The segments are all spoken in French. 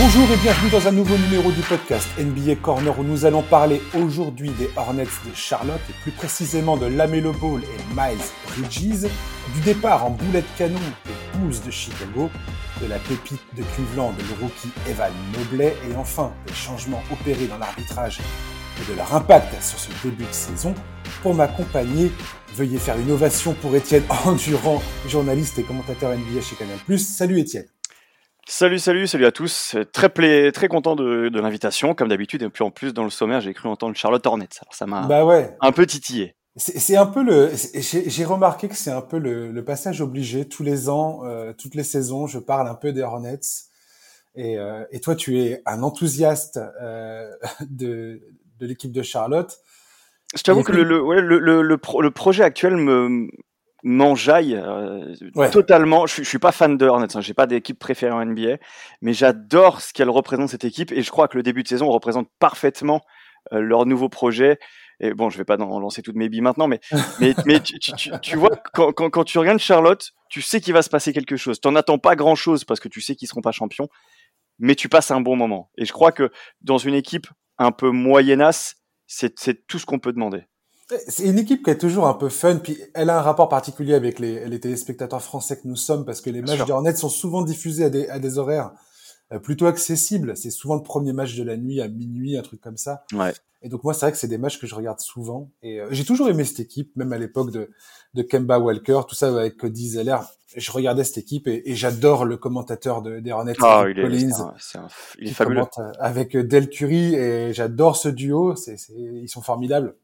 Bonjour et bienvenue dans un nouveau numéro du podcast NBA Corner où nous allons parler aujourd'hui des Hornets de Charlotte et plus précisément de Lamelo Ball et Miles Bridges, du départ en boulet de canon des Bulls de Chicago, de la pépite de Cleveland le rookie Evan Mobley et enfin des changements opérés dans l'arbitrage et de leur impact sur ce début de saison. Pour m'accompagner, veuillez faire une ovation pour Étienne Endurant, journaliste et commentateur NBA chez Canal+. Salut Étienne. Salut, salut, salut à tous. Très, pla- très content de, de l'invitation, comme d'habitude. Et puis en plus, dans le sommaire, j'ai cru entendre Charlotte Hornets. Alors ça m'a Bah ouais, un peu titillé. C'est un peu le. J'ai remarqué que c'est un peu le, le passage obligé tous les ans, euh, toutes les saisons. Je parle un peu des Hornets. Et, euh, et toi, tu es un enthousiaste euh, de, de l'équipe de Charlotte. Je t'avoue que le, le, ouais, le, le, le, pro- le projet actuel me m'enjaille euh, Ouais. totalement. Je, je suis pas fan de Hornets, hein, j'ai pas d'équipe préférée en NBA, mais j'adore ce qu'elle représente cette équipe et je crois que le début de saison représente parfaitement euh, leur nouveau projet. Et bon, je vais pas en lancer toutes mes billes maintenant, mais mais, mais tu, tu, tu, tu vois quand, quand, quand tu regardes Charlotte, tu sais qu'il va se passer quelque chose. T'en attends pas grand chose parce que tu sais qu'ils seront pas champions, mais tu passes un bon moment. Et je crois que dans une équipe un peu moyennasse, c'est tout ce qu'on peut demander. C'est une équipe qui est toujours un peu fun, puis elle a un rapport particulier avec les, les téléspectateurs français que nous sommes, parce que les Bien matchs des Hornets sont souvent diffusés à des, à des horaires euh, plutôt accessibles. C'est souvent le premier match de la nuit à minuit, un truc comme ça. Ouais. Et donc moi, c'est vrai que c'est des matchs que je regarde souvent. Et euh, j'ai toujours aimé cette équipe, même à l'époque de, de Kemba Walker, tout ça avec Cody Zeller. Je regardais cette équipe et, et j'adore le commentateur de, des Hornets, Ah, il est, Collins, un- il est fabuleux. euh, avec Del Curry. Et j'adore ce duo. C'est, ils sont formidables.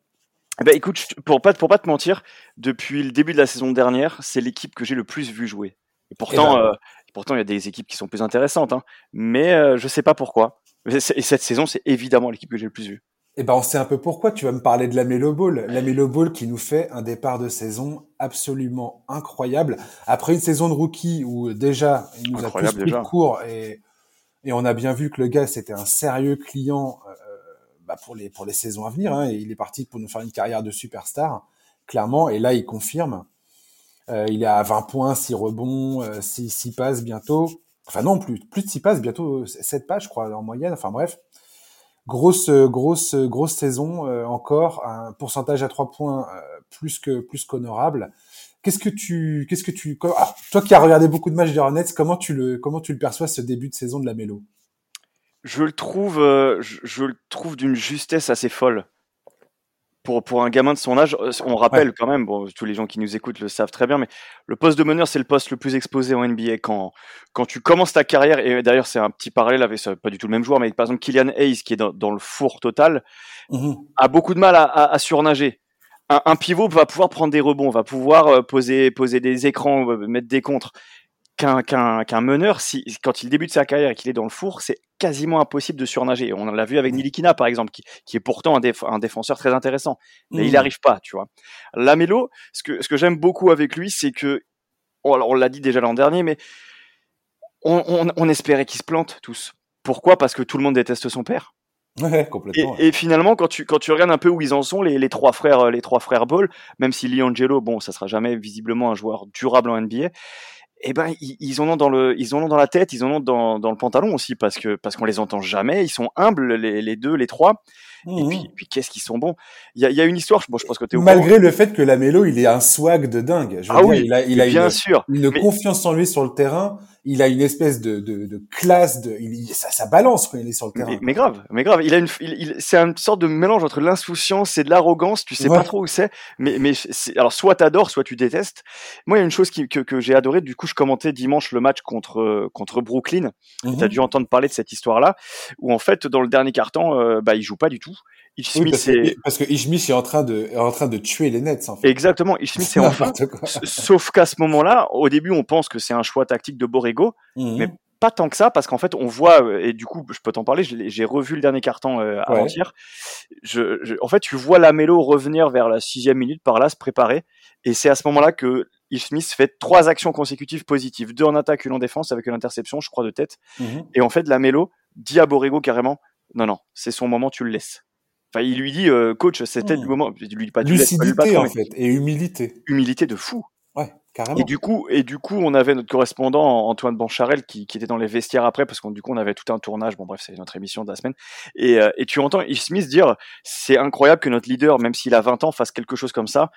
Ben, écoute, pour pas, pour pas te mentir, depuis le début de la saison dernière, c'est l'équipe que j'ai le plus vu jouer. Et pourtant, Eh ben. euh, pourtant, il y a des équipes qui sont plus intéressantes, hein. mais euh, je sais pas pourquoi. Et cette saison, c'est évidemment l'équipe que j'ai le plus vu. Eh ben, on sait un peu pourquoi. Tu vas me parler de la Melo Ball. La Melo Ball qui nous fait un départ de saison absolument incroyable. Après une saison de rookie où euh, déjà, il nous a tous pris de court et, et on a bien vu que le gars, c'était un sérieux client euh, bah, pour, les, pour les saisons à venir. Hein, et il est parti pour nous faire une carrière de superstar, clairement. Et là, il confirme. Euh, il est à 20 points, 6 rebonds, euh, 6, 6 passes bientôt. Enfin non, plus, plus de 6 passes, bientôt 7 passes, je crois, en moyenne. Enfin bref grosse grosse grosse saison euh, encore un pourcentage à trois points euh, plus que plus qu'honorable qu'est-ce que tu qu'est-ce que tu ah, toi qui as regardé beaucoup de matchs des Hornets comment tu le comment tu le perçois ce début de saison de la Mélo Je le trouve, euh, je, je le trouve d'une justesse assez folle. Pour, pour un gamin de son âge, euh, on rappelle quand même, bon, tous les gens qui nous écoutent le savent très bien, mais le poste de meneur, c'est le poste le plus exposé en NBA. Quand, quand tu commences ta carrière, et d'ailleurs, c'est un petit parallèle avec, pas du tout le même joueur, mais par exemple, Kylian Hayes, qui est dans, dans le four total, Mhm. a beaucoup de mal à, à- à surnager. Un, un pivot va pouvoir prendre des rebonds, va pouvoir euh, poser, poser des écrans, mettre des contres. Qu'un meneur, si, quand il débute sa carrière et qu'il est dans le four, c'est quasiment impossible de surnager. On l'a vu avec Nilikina, par exemple, qui, qui est pourtant un, déf- un défenseur très intéressant. Mais il n'arrive pas, tu vois. Lamelo, ce que, ce que j'aime beaucoup avec lui, c'est que, oh, alors, on l'a dit déjà l'an dernier, mais on, on, on espérait qu'il se plante tous. Pourquoi? Parce que tout le monde déteste son père. ouais Et, complètement et finalement, quand tu, quand tu regardes un peu où ils en sont, les, les trois frères, euh, les trois frères Ball, même si Liangelo, bon, ça sera jamais visiblement un joueur durable en NBA, eh ben, ils, ils en ont dans le, ils en ont dans la tête, ils en ont dans, dans le pantalon aussi, parce que, parce qu'on les entend jamais, ils sont humbles, les, les deux, les trois, et Mhm. puis, puis qu'est-ce qu'ils sont bons. Il y a, y a une histoire, bon, je pense que courant. malgré le fait que la Mélo il est un swag de dingue Je veux Ah dire, oui, il a il a bien une, sûr. une mais- confiance en lui sur le terrain il a une espèce de de, de classe de il, ça, ça balance quand il est sur le terrain Mais, mais grave, mais grave. Il a une, il, il- c'est une sorte de mélange entre l'insouciance et de l'arrogance. Tu sais Ouais. pas trop où c'est. Mais, mais alors soit t'adores, soit tu détestes. Moi, il y a une chose qui, que, que j'ai adoré. Du coup, je commentais dimanche le match contre euh, contre Brooklyn. Mhm. T'as dû entendre parler de cette histoire-là, où en fait, dans le dernier carton, euh, bah, il joue pas du tout. Oui, parce, est que, parce que Ishmich est en train de en train de tuer les Nets en fait exactement. Il Smith est en S- Sauf qu'à ce moment-là, au début, on pense que c'est un choix tactique de Borrego. Mhm. mais pas tant que ça parce qu'en fait on voit euh, et du coup je peux t'en parler j'ai revu le dernier carton euh, Ouais. avant-hier je, je- en fait tu vois la mélo revenir vers la sixième minute par là se préparer et c'est à ce moment-là que Smith fait trois actions consécutives positives deux en attaque une en défense avec une interception je crois de tête Mhm. et en fait la mélo dit à Borrego carrément non non c'est son moment tu le laisses enfin il lui dit euh, coach c'était Mhm. le moment il lui dit pas tu le laisses pas Lucidité patron, en fait et humilité. humilité de fou Ouais. Carrément. Et du coup, et du coup, on avait notre correspondant Antoine Bancharel qui, qui était dans les vestiaires après parce qu'on du coup on avait tout un tournage. Bon bref, c'est notre émission de la semaine. Et, euh, et tu entends Ish Smith dire c'est incroyable que notre leader, même s'il a 20 ans, fasse quelque chose comme ça.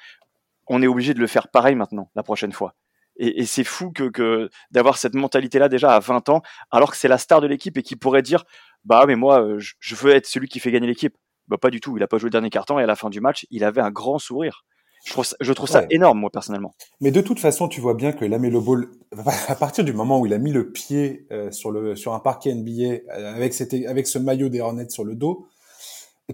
On est obligé de le faire pareil maintenant la prochaine fois. Et, et c'est fou que, que d'avoir cette mentalité-là déjà à 20 ans, alors que c'est la star de l'équipe et qui pourrait dire bah mais moi euh, je, je veux être celui qui fait gagner l'équipe. Bah pas du tout. Il a pas joué le dernier carton et à la fin du match, il avait un grand sourire. Je trouve ça, je trouve ça Ouais. énorme, moi, personnellement. Mais de toute façon, tu vois bien que Lamelo Ball, à partir du moment où il a mis le pied euh, sur le sur un parquet NBA euh, avec cette, avec ce maillot des Hornets sur le dos,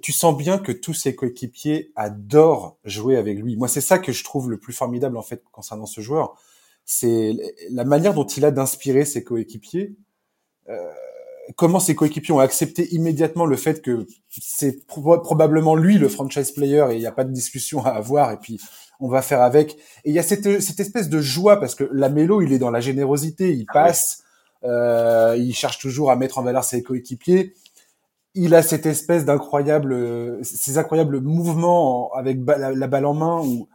tu sens bien que tous ses coéquipiers adorent jouer avec lui. Moi, c'est ça que je trouve le plus formidable en fait concernant ce joueur, c'est la manière dont il a d'inspirer ses coéquipiers. Euh, comment ses coéquipiers ont accepté immédiatement le fait que c'est pro- probablement lui le franchise player et il n'y a pas de discussion à avoir et puis on va faire avec. Et il y a cette, cette espèce de joie parce que la mélo, il est dans la générosité, il passe, euh, il cherche toujours à mettre en valeur ses coéquipiers. Il a cette espèce d'incroyable, ces incroyables mouvements en- avec ba- la, la balle en main où,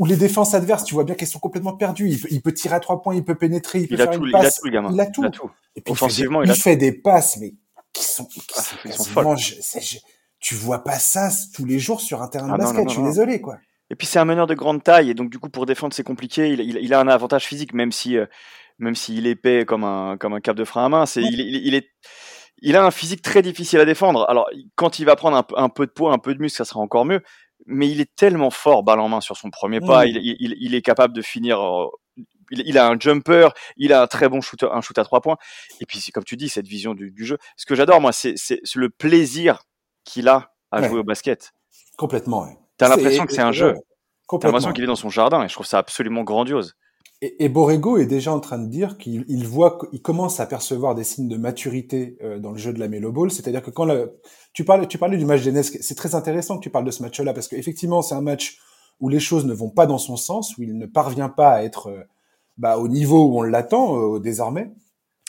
où les défenses adverses, tu vois bien qu'elles sont complètement perdues. Il peut, il peut tirer à trois points, il peut pénétrer, il peut Il a, faire tout, une il a passe. tout, le gamin. Il a tout. Et puis Offensivement, il il fait, a des, il fait des passes, mais qui sont, qui Ah, sont ils sont je- je- tu vois pas ça tous les jours sur un terrain de Ah basket. non, non, je suis désolé, quoi. Et puis c'est un meneur de grande taille et donc du coup pour défendre c'est compliqué. Il, il, il a un avantage physique même si euh, même s'il est épais comme un comme un cap de frein à main. C'est Ouais. il, il, il est il a un physique très difficile à défendre. Alors quand il va prendre un peu de poids, un peu de muscle, ça sera encore mieux. Mais il est tellement fort balle en main sur son premier pas. Mm. Il, il, il- il est capable de finir. euh, il, il a un jumper, il a un très bon shoot, un shoot à trois points. Et puis c'est comme tu dis cette vision du, du jeu. Ce que j'adore moi, c'est le plaisir qu'il a à Ouais. jouer au basket. Complètement, ouais. T'as l'impression que c'est un jeu. T'as l'impression qu'il est dans son jardin et je trouve ça absolument grandiose. Et, et Borrego est déjà en train de dire qu'il il voit, il commence à percevoir des signes de maturité euh, dans le jeu de la Melo Ball. C'est-à-dire que quand tu parlais, tu parlais du match d'Enes, c'est très intéressant que tu parles de ce match-là parce qu'effectivement, c'est un match où les choses ne vont pas dans son sens, où il ne parvient pas à être euh, bah, au niveau où on l'attend euh, désormais.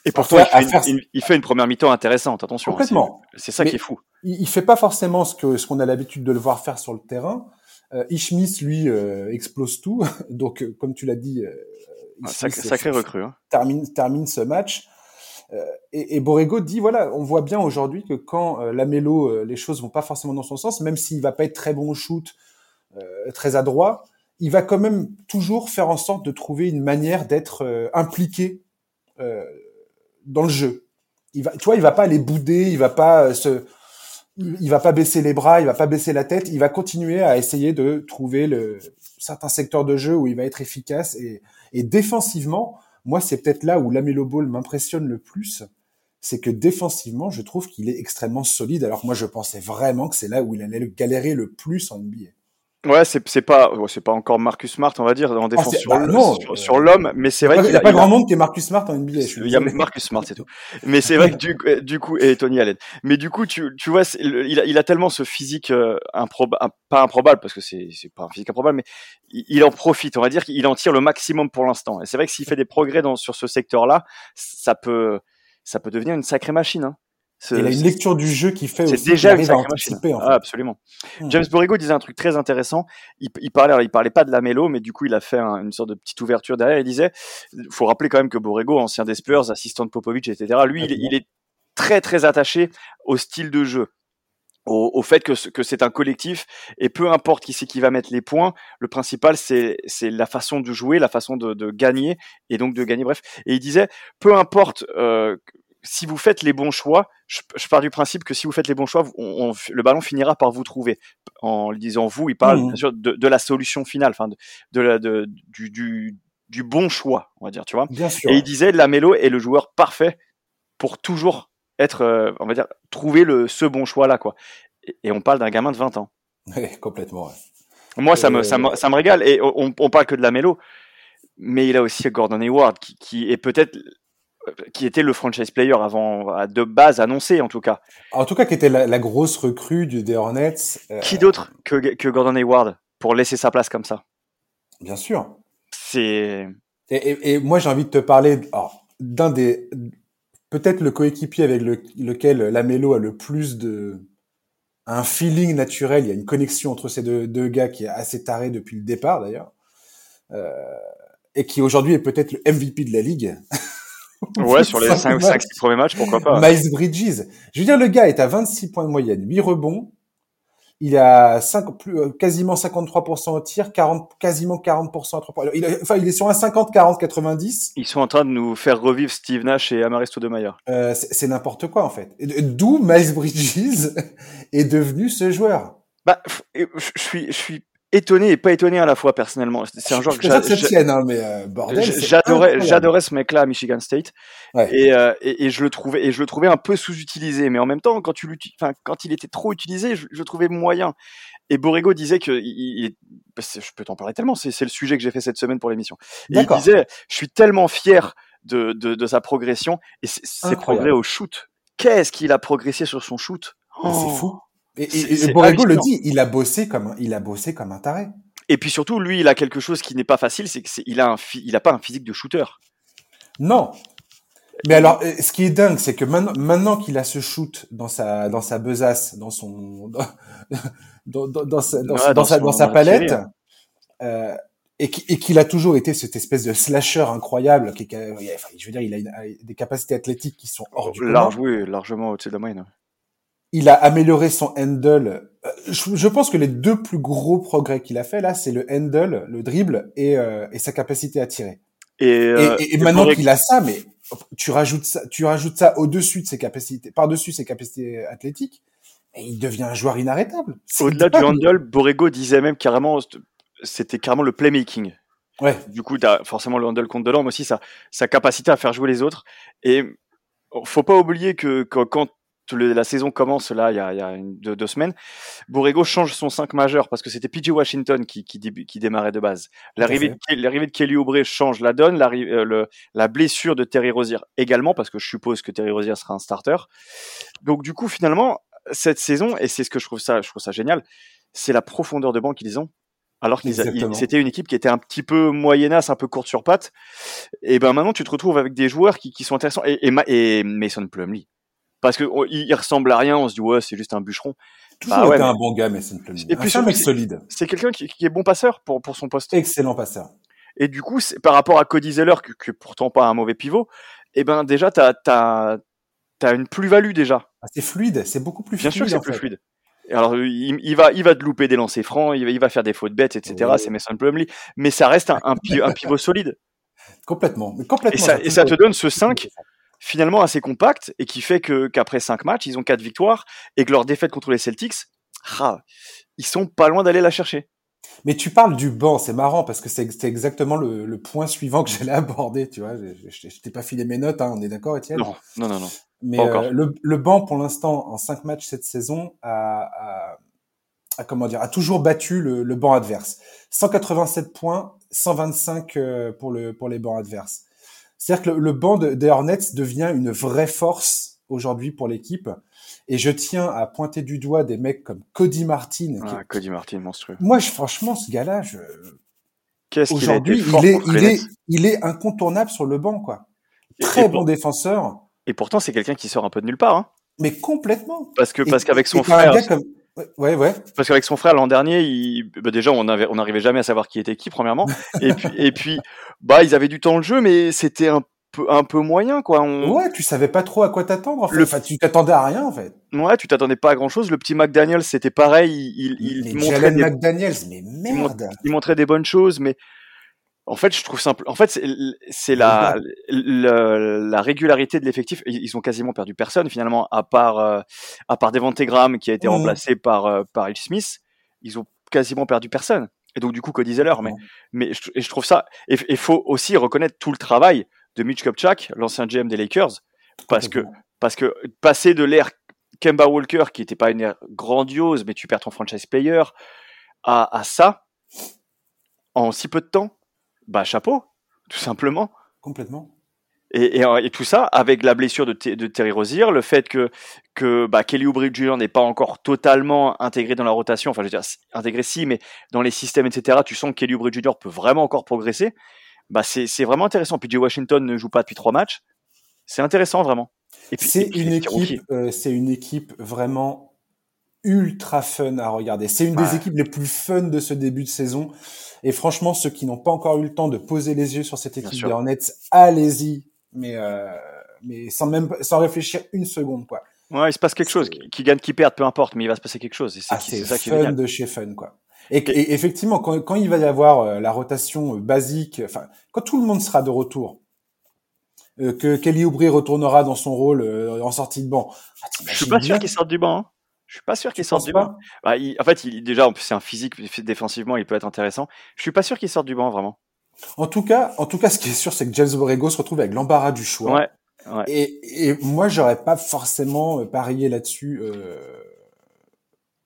Et pourtant, il, fait faire- une, il fait une première mi-temps intéressante, attention. hein, Complètement. c'est- C'est ça Mais- qui est fou. il, il fait pas forcément ce que ce qu'on a l'habitude de le voir faire sur le terrain. Euh, Ishmis, lui, euh, explose tout. Donc, euh, comme tu l'as dit, euh, Ishmis, sacré, euh, sacré f- recrue. Hein. termine, termine ce match. Euh, et, et Borrego dit voilà, on voit bien aujourd'hui que quand euh, Lamelo, euh, les choses vont pas forcément dans son sens, même s'il va pas être très bon au shoot, euh, très adroit, il va quand même toujours faire en sorte de trouver une manière d'être euh, impliqué euh, dans le jeu. Il va, tu vois, il va pas aller bouder, il va pas euh, se, il, va pas baisser les bras, il va pas baisser la tête, il va continuer à essayer de trouver le certains secteurs de jeu où il va être efficace et, et défensivement, moi c'est peut-être là où Lamelo Ball m'impressionne le plus, c'est que défensivement, je trouve qu'il est extrêmement solide alors moi je pensais vraiment que c'est là où il allait galérer le plus en NBA. Ouais, c'est c'est pas, ouais, c'est pas encore Marcus Smart, on va dire, en défense Ah, sur bah le- non, sur, euh, sur l'homme, mais c'est vrai n'y qu'il a, a, pas grand monde qui est Marcus Smart en NBA. Il y a. Marcus Smart, c'est tout. Mais c'est vrai que du, euh, du coup, et Tony Allen. Mais du coup, tu, tu vois, c'est- il a, il a tellement ce physique euh, improba- un- pas improbable parce que c'est, c'est pas un physique improbable, mais il, il en profite. On va dire qu'il en tire le maximum pour l'instant. Et c'est vrai que s'il fait des progrès dans, sur ce secteur-là, ça peut, ça peut devenir une sacrée machine. Hein. Il a une lecture du jeu qui fait c'est déjà une anticiper. En fait. Ah, absolument. Hmm. James Borrego disait un truc très intéressant. Il, il parlait, alors il parlait pas de la mélo, mais du coup il a fait un- une sorte de petite ouverture derrière. Il disait, faut rappeler quand même que Borrego, ancien des Spurs, assistant de Popovic, etc. Lui, il, est- il est très très attaché au style de jeu. Au, au fait que, ce- que c'est un collectif et peu importe qui c'est qui va mettre les points, le principal c'est c'est la façon de jouer, la façon de, de gagner et donc de gagner. Bref, et il disait peu importe euh, si vous faites les bons choix, je, je pars du principe que si vous faites les bons choix, vous- on- on- le ballon finira par vous trouver. En disant vous, il parle Mhm. bien sûr de, de la solution finale, enfin de, de la, de, du, du, du bon choix, on va dire, tu vois. Bien sûr. Et il disait Lamelo est le joueur parfait pour toujours être, euh, on va dire, trouver le ce bon choix là, quoi. Et, et on parle d'un gamin de 20 ans. Ouais, complètement. ouais. Moi, ça me, ça me, ça me régale. Et on, on parle que de Lamelo, mais il a aussi Gordon Hayward qui, qui est peut-être qui était le franchise player avant de base annoncé en tout cas. En tout cas, qui était la, la grosse recrue du des Hornets. euh, Qui d'autre que, que Gordon Hayward pour laisser sa place comme ça? Bien sûr. C'est Et, et, et moi, j'ai envie de te parler d'un des peut-être le coéquipier avec le, lequel Lamelo a le plus de un feeling naturel. Il y a une connexion entre ces deux, deux gars qui est assez tarée depuis le départ d'ailleurs. Euh, et qui aujourd'hui est peut-être le MVP de la ligue. ouais, sur les 5-6 premiers matchs, pourquoi pas. Miles Bridges. Je veux dire, le gars est à 26 points de moyenne, 8 rebonds. Il a 5, plus, euh, quasiment 53% au tir, 40, quasiment 40% à 3 points. Il enfin, il est sur un 50, 40, 90. Ils sont en train de nous faire revivre Steve Nash et Amaristo de Euh, c'est n'importe quoi, en fait. D'où Miles Bridges est devenu ce joueur? Bah, je suis, je suis étonné et pas étonné à la fois personnellement. C'est un joueur que j'adorais. Hein, euh, j'adorais, ce mec-là à Michigan State et, euh, et, et, je le trouvais et je le trouvais un peu sous-utilisé. Mais en même temps, quand tu enfin, quand il était trop utilisé, je, je le trouvais moyen. Et Borrego disait que il, bah, je peux t'en parler tellement. C'est, le sujet que j'ai fait cette semaine pour l'émission. Il disait, je suis tellement fier de, de, de sa progression et ses progrès au shoot. Qu'est-ce qu'il a progressé sur son shoot? C'est oh. fou. Et, et, et Borrego le dit, il a bossé comme un, il a bossé comme un taré. Et puis surtout, lui, il a quelque chose qui n'est pas facile, c'est qu'il a un, il a pas un physique de shooter. Non. Mais alors, euh, ce qui est dingue, c'est que maintenant, maintenant qu'il a ce shoot dans sa, dans sa besace, dans son, dans, dans, dans, sa, dans, sa, dans sa palette, euh, et qu'il a toujours été cette espèce de slasher incroyable, qui, je veux dire, il a, des capacités athlétiques qui sont hors du Large, oui, largement au-dessus de la moyenne il a amélioré son handle. Euh, je, pense que les deux plus gros progrès qu'il a fait là, c'est le handle, le dribble et, euh, et sa capacité à tirer. Et, euh, et, maintenant qu'il a ça, mais tu rajoutes ça, tu rajoutes ça au-dessus de ses capacités, par-dessus ses capacités athlétiques, et il devient un joueur inarrêtable. Au-delà du handle, Borrego disait même carrément, c'était carrément le playmaking. Ouais. Du coup, as forcément le handle compte dedans, mais aussi sa, sa capacité à faire jouer les autres. Et faut pas oublier que, que quand la saison commence là, il y a, il y a une, deux, semaines, Borrego change son 5 majeur parce que c'était PJ Washington qui, qui, qui, démarrait de base. L'arrivée de, Kelly Oubre change la donne, la, euh, le, la blessure de Terry Rozier également parce que je suppose que Terry Rozier sera un starter. Donc du coup, finalement, cette saison, et c'est ce que je trouve ça, je trouve ça génial, c'est la profondeur de banc qu'ils ont. Alors qu'ils c'était une équipe qui était un petit peu moyennasse, un peu courte sur pattes. Et ben maintenant, tu te retrouves avec des joueurs qui, qui sont intéressants. Et, et, et Mason Plumlee, parce que il, ressemble à rien, on se dit ouais c'est juste un bûcheron. Toujours bah, ouais, un bon gars, mais c'est Et puis c'est un mec solide. C'est quelqu'un qui, qui, est bon passeur pour pour son poste. Excellent passeur. Et du coup, par rapport à Cody Zeller, qui, qui est pourtant pas un mauvais pivot, eh ben déjà t'as t'as t'as une plus-value déjà. Ah, c'est fluide, c'est beaucoup plus Bien fluide. Bien sûr, c'est plus fluide. Alors il, il, va il va te louper des lancers francs, il va, il va faire des fautes bêtes, etc. C'est Mason Plumlee, mais ça reste un, un, un pivot solide. Complètement, complètement. Et ça, et ça te donne ce 5 finalement assez compact et qui fait que qu'après cinq matchs, ils ont quatre victoires et que leur défaite contre les Celtics, ah, ils sont pas loin d'aller la chercher. Mais tu parles du banc, c'est marrant parce que c'est exactement le, le, point suivant que j'allais aborder, tu vois. Je, je, t'ai pas filé mes notes, hein, on est d'accord, Étienne? Non, non, non, non. Mais euh, le, le, banc, pour l'instant, en cinq matchs cette saison, a, a, a comment dire, a toujours battu le, le banc adverse. 187 points, 125 euh, pour le pour les bancs adverses. C'est-à-dire que le, banc des Hornets devient une vraie force aujourd'hui pour l'équipe. Et je tiens à pointer du doigt des mecs comme Cody Martin. Ah, Cody Martin, monstrueux. Moi, je, franchement, ce gars-là, je... aujourd'hui, il, est, il est, il est incontournable sur le banc, quoi. Très bon défenseur. Et pourtant, c'est quelqu'un qui sort un peu de nulle part. Hein. Mais complètement. Parce que parce qu'avec son frère. Ouais, ouais. Parce qu'avec son frère l'an dernier, il, bah déjà on avait, on n'arrivait jamais à savoir qui était qui premièrement, et puis, et puis, bah ils avaient du temps de jeu, mais c'était un peu, un peu moyen quoi. Ouais, tu savais pas trop à quoi t'attendre. En fait. Le... Enfin, tu t'attendais à rien en fait. Ouais, tu t'attendais pas à grand chose. Le petit McDaniels, c'était pareil. Il, il, il montrait des... McDaniels, mais merde. il montrait des bonnes choses, mais en fait, je trouve simple. En fait, c'est la, la, régularité de l'effectif. Ils ont quasiment perdu personne finalement, à part euh, à part Devante Graham qui a été mmh. remplacé par euh, par. Smith. Ils ont quasiment perdu personne. Et donc du coup, Cody Zeller. Mais mais je, et je trouve ça. Et il faut aussi reconnaître tout le travail de Mitch Kupchak, l'ancien GM des Lakers, parce que parce que passer de l'ère Kemba Walker, qui n'était pas une ère grandiose, mais tu perds ton franchise player, à, à ça en si peu de temps bah chapeau, tout simplement. Complètement. Et, et, et, tout ça avec la blessure de, de Terry Rozier, le fait que, que bah, Kelly Oubre Jr. n'est pas encore totalement intégré dans la rotation, enfin je veux dire intégré si, mais dans les systèmes, etc., tu sens que Kelly Oubre Jr. peut vraiment encore progresser, bah c'est vraiment intéressant. Puis Washington ne joue pas depuis trois matchs, c'est intéressant vraiment. C'est une équipe, euh, c'est une équipe vraiment ultra fun à regarder. C'est une des équipes les plus fun de ce début de saison. Et franchement, ceux qui n'ont pas encore eu le temps de poser les yeux sur cette équipe des Hornets, allez-y. Mais euh, mais sans même sans réfléchir une seconde, quoi. Ouais, il se passe quelque chose. Qui, gagne, qui perd, peu importe, mais il va se passer quelque chose. c'est ah, ça qui est fun de chez fun, quoi. Et, effectivement, quand, quand, il va y avoir euh, la rotation euh, basique, enfin, quand tout le monde sera de retour, euh, que Kelly Oubre retournera dans son rôle en sortie de banc. Ah, je suis pas sûr qu'il sorte du banc. Hein. Je suis pas sûr qu'il sorte du banc. Bah, en fait, il, déjà, c'est un physique défensivement, il peut être intéressant. Je suis pas sûr qu'il sorte du banc vraiment. En tout cas, en tout cas, ce qui est sûr, c'est que James Borrego se retrouve avec l'embarras du choix. Ouais. ouais. Et, et moi, j'aurais pas forcément parié là-dessus euh,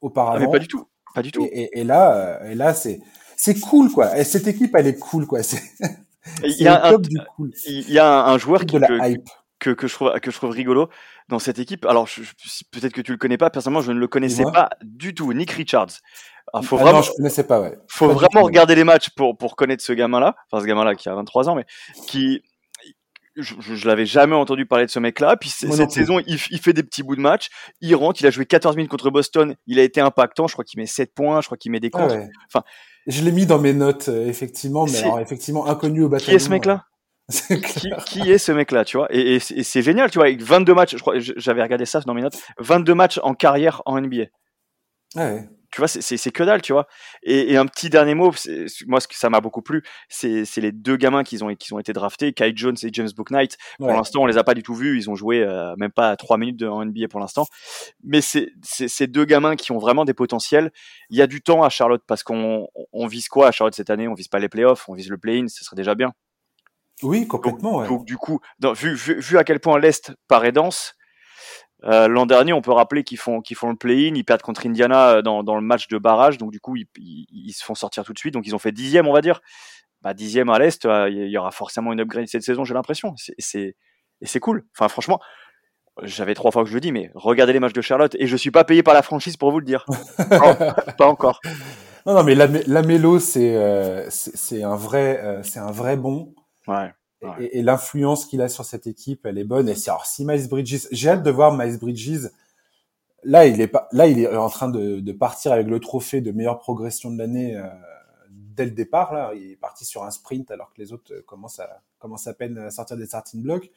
auparavant. Ah, mais pas du tout. Pas du tout. Et, et, là, et là, c'est c'est cool quoi. Et cette équipe, elle est cool quoi. C'est il y, a un, il y a un, joueur qui, que, que, je trouve, que je trouve rigolo dans cette équipe. Alors, peut-être que tu le connais pas. Personnellement, je ne le connaissais pas du tout. Nick Richards. Alors, faut ah vraiment, non, je connaissais pas, ouais. Faut vraiment regarder les matchs pour, pour connaître ce gamin-là. Enfin, ce gamin-là qui a 23 ans, mais qui, je, je, l'avais jamais entendu parler de ce mec-là. Puis cette saison, il, il, fait des petits bouts de match. Il rentre, il a joué 14 minutes contre Boston. Il a été impactant. Je crois qu'il met 7 points. Je crois qu'il met des comptes. Enfin, je l'ai mis dans mes notes, euh, effectivement, mais alors, effectivement, inconnu au bataillon. Qui est ce mec-là? qui, qui, est ce mec-là, tu vois? Et, et c'est génial, tu vois, avec 22 matchs, je crois, j'avais regardé ça dans mes notes, 22 matchs en carrière en NBA. Ouais. Tu vois, c'est que dalle, tu vois. Et, et un petit dernier mot, moi, ce que ça m'a beaucoup plu, c'est les deux gamins qui ont, qui ont été draftés, Kai Jones et James Booknight. Pour l'instant, on les a pas du tout vus. Ils ont joué euh, même pas trois minutes de, en NBA pour l'instant. Mais c'est ces deux gamins qui ont vraiment des potentiels. Il y a du temps à Charlotte parce qu'on on vise quoi à Charlotte cette année? On vise pas les playoffs, on vise le play-in, ce serait déjà bien. Oui, complètement. Donc, ouais. du coup, vu, vu, vu, à quel point l'Est paraît dense, euh, L'an dernier, on peut rappeler qu'ils font, qu'ils font le play-in, ils perdent contre Indiana euh, dans, dans, le match de barrage, donc du coup, ils, ils, se font sortir tout de suite. Donc ils ont fait dixième, on va dire. Bah, dixième à l'Est, euh, il y aura forcément une upgrade cette saison, j'ai l'impression. C'est, et c'est cool. Enfin, franchement, j'avais trois fois que je le dis, mais regardez les matchs de Charlotte, et je suis pas payé par la franchise pour vous le dire. pas encore. Non, non, mais la, la mélo, c'est, euh, c'est un vrai, c'est un vrai bon. Ouais. Et, l'influence qu'il a sur cette équipe, elle est bonne. Et alors, si Miles Bridges, j'ai hâte de voir Miles Bridges. Là, il est pas, là, il est en train de, de partir avec le trophée de meilleure progression de l'année euh, dès le départ. Là, il est parti sur un sprint alors que les autres euh, commencent à commencent à peine à sortir des starting blocks.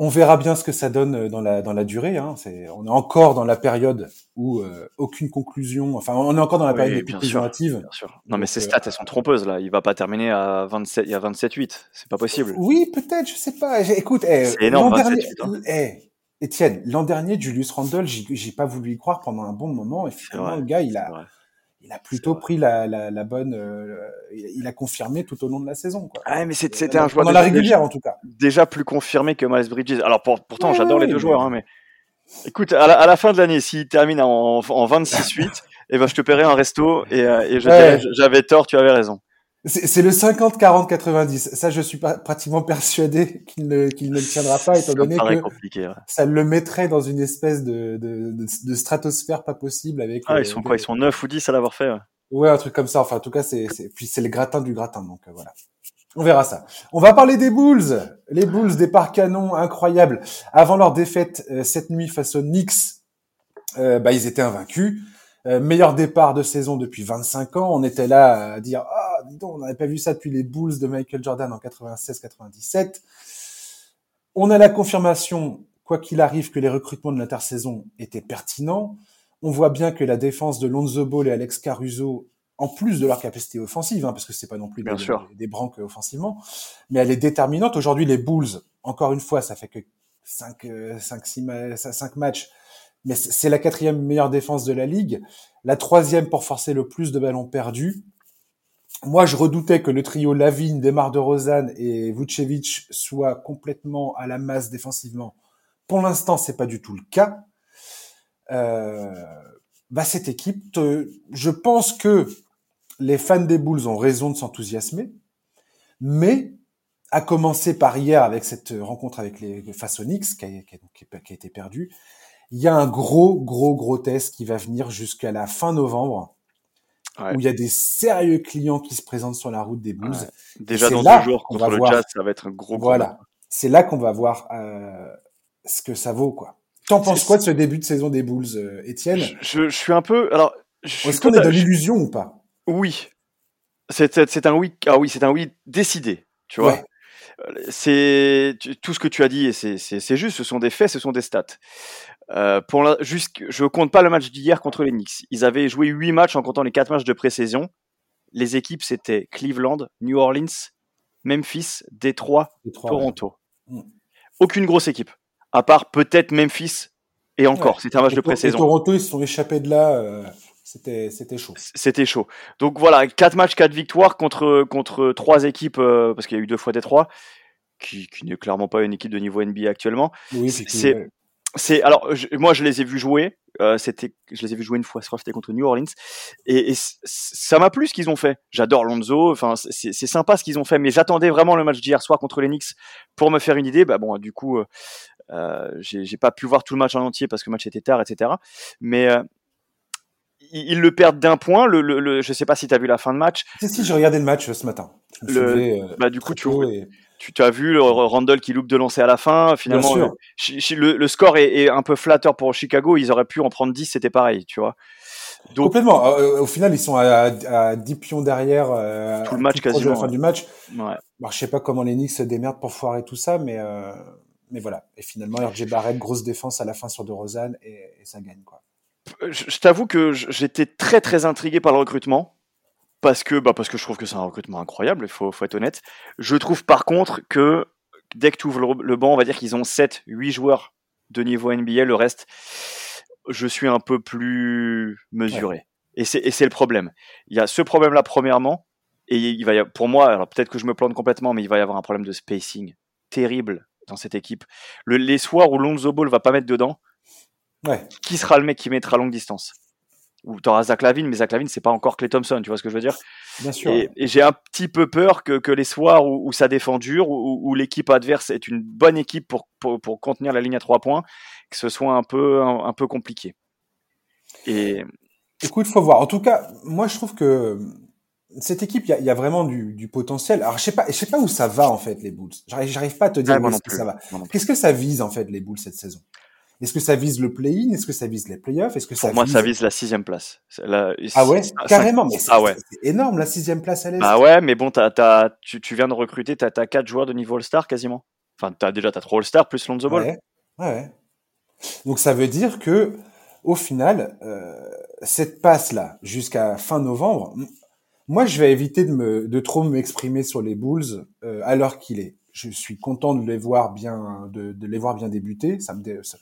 On verra bien ce que ça donne euh, dans la dans la durée. Hein. C'est, on est encore dans la période où euh, aucune conclusion. Enfin, on est encore dans la période oui, bien, sûr, bien sûr. Non, mais ces stats elles sont trompeuses là. Il va pas terminer à 27, il y a 27-8. C'est pas possible. Oui, peut-être. Je sais pas. Écoute, eh, c'est énorme. 27, dernier, hein. eh, Étienne, l'an dernier, Julius Randle, j'ai pas voulu y croire pendant un bon moment. Et finalement, le gars, il a il a plutôt pris la, la, la bonne. Euh, il a confirmé tout au long de la saison. Quoi. Ah, mais c'était un joueur dans la régulière en tout cas. Déjà plus confirmé que Miles Bridges. Alors pour, pourtant, j'adore les deux joueurs, hein, mais écoute, à la, à la fin de l'année, s'il termine en, en 26-8, eh ben je te paierai un resto et, euh, et j'avais tort, tu avais raison. C'est le 50-40-90. Ça, je suis pas, pratiquement persuadé qu'il ne, qu'il ne le tiendra pas, étant donné que ça le mettrait dans une espèce de, de, de, stratosphère pas possible avec. Ah, ils sont quoi? Ils sont 9 ou 10 à l'avoir fait. Ouais. ouais. un truc comme ça. Enfin, en tout cas, c'est, c'est, puis c'est le gratin du gratin. Donc euh, voilà. On verra ça. On va parler des Bulls. Les Bulls, des parcs canons incroyables. Avant leur défaite euh, cette nuit face aux Knicks, euh, bah, ils étaient invaincus. Meilleur départ de saison depuis 25 ans. On était là à dire ah dis donc, on n'avait pas vu ça depuis les Bulls de Michael Jordan en 96-97. On a la confirmation, quoi qu'il arrive, que les recrutements de l'intersaison étaient pertinents. On voit bien que la défense de Lonzo Ball et Alex Caruso, en plus de leur capacité offensive, hein, parce que c'est pas non plus des, des, branques offensivement, mais elle est déterminante. Aujourd'hui, les Bulls, encore une fois, ça fait que 5, 5, 6, 5 matchs mais c'est la quatrième meilleure défense de la ligue, la troisième pour forcer le plus de ballons perdus. Moi, je redoutais que le trio Lavigne, Demar de Rosanne et Vucevic soit complètement à la masse défensivement. Pour l'instant, c'est pas du tout le cas. Euh, bah cette équipe, je pense que les fans des Bulls ont raison de s'enthousiasmer, mais à commencer par hier avec cette rencontre avec les a, qui a, qui a été perdue, il y a un gros, gros, gros test qui va venir jusqu'à la fin novembre. Où il y a des sérieux clients qui se présentent sur la route des Bulls. Déjà dans deux jours contre le voir... Jazz, ça va être un gros. Voilà, c'est là qu'on va voir euh, ce que ça vaut, quoi. T'en penses quoi de ce début de saison des Bulls, euh, Étienne? Je, je, suis un peu. Alors, est-ce qu'on est dans l'illusion ou pas? Oui, c'est un oui. Ah oui, c'est un oui décidé. Tu vois. C'est tout ce que tu as dit et c'est juste. Ce sont des faits, ce sont des stats. Euh, pour la, je compte pas le match d'hier contre les Knicks. Ils avaient joué huit matchs en comptant les quatre matchs de pré-saison. Les équipes c'était Cleveland, New Orleans, Memphis, Détroit, Toronto. Mm. Aucune grosse équipe, à part peut-être Memphis et encore. C'était un match de pré-saison. Toronto ils se sont échappés de là. Euh, c'était c'était chaud. C'était chaud. Donc voilà, quatre matchs, quatre victoires contre contre trois équipes euh, parce qu'il y a eu deux fois Détroit, qui, qui n'est clairement pas une équipe de niveau NBA actuellement. Oui, c'est c'est alors moi je les ai vus jouer. Euh, c'était je les ai vus jouer une fois. C'était contre New Orleans et, ça m'a plu ce qu'ils ont fait. J'adore Lonzo. Enfin c'est sympa ce qu'ils ont fait. Mais j'attendais vraiment le match d'hier soir contre les Knicks pour me faire une idée. Bah bon du coup euh, euh j'ai pas pu voir tout le match en entier parce que le match était tard etc. Mais euh, ils, le perdent d'un point. Le, le, je sais pas si tu as vu la fin de match. Si, si, j'ai regardé le match ce matin. Le, bah, du coup, tu, tu as vu Randall qui loupe de lancer à la fin. Finalement, le, le, score est, est, un peu flatteur pour Chicago. Ils auraient pu en prendre 10, c'était pareil, tu vois. Donc, Complètement. Euh, au final, ils sont à, à 10 pions derrière. Euh, tout le match quasiment. la fin du match. Ouais. je sais pas comment les Knicks se démerdent pour foirer tout ça, mais euh, mais voilà. Et finalement, RJ Barrett, grosse défense à la fin sur De Rosanne et, et ça gagne quoi. Je, je t'avoue que j'étais très très intrigué par le recrutement parce que bah parce que je trouve que c'est un recrutement incroyable, il faut, faut être honnête. Je trouve par contre que dès que tu ouvres le, banc, on va dire qu'ils ont 7 8 joueurs de niveau NBA, le reste je suis un peu plus mesuré. Et c'est et c'est le problème. Il y a ce problème là premièrement et il va y avoir, pour moi, alors peut-être que je me plante complètement mais il va y avoir un problème de spacing terrible dans cette équipe. Le, les soirs où Lonzo Ball va pas mettre dedans, ouais. qui sera le mec qui mettra longue distance? Ou t'auras Zach Lavine, mais Zach Lavine, c'est pas encore Clay Thompson, tu vois ce que je veux dire? Bien sûr. Et, j'ai un petit peu peur que, que les soirs où, ça défend dur, où, où l'équipe adverse est une bonne équipe pour, pour, pour, contenir la ligne à trois points, que ce soit un peu, un, peu compliqué. Et... Écoute, faut voir. En tout cas, moi, je trouve que cette équipe, il y a, y a, vraiment du, du, potentiel. Alors, je sais pas, je sais pas où ça va en fait les Bulls. J'arrive pas à te dire où ça va. Qu'est-ce que ça vise en fait les Bulls cette saison? Est-ce que ça vise le play-in? Est-ce que ça vise les playoffs Est-ce que Pour moi, ça vise la sixième place. La... ah ouais, carrément. Mais c'est ah ouais. énorme la sixième place à l'est. Ah ouais, mais bon, t'as, t'as, tu, tu viens de recruter, t'as, as quatre joueurs de niveau All-Star quasiment. Enfin, t'as déjà t'as trois All-Star plus Lonzo Ball. Ouais. ouais. Donc ça veut dire que au final, euh, cette passe là jusqu'à fin novembre, moi je vais éviter de me de trop m'exprimer sur les Bulls euh, à l'heure qu'il est. Je suis content de les voir bien de, de les voir bien débuter. Ça me ça,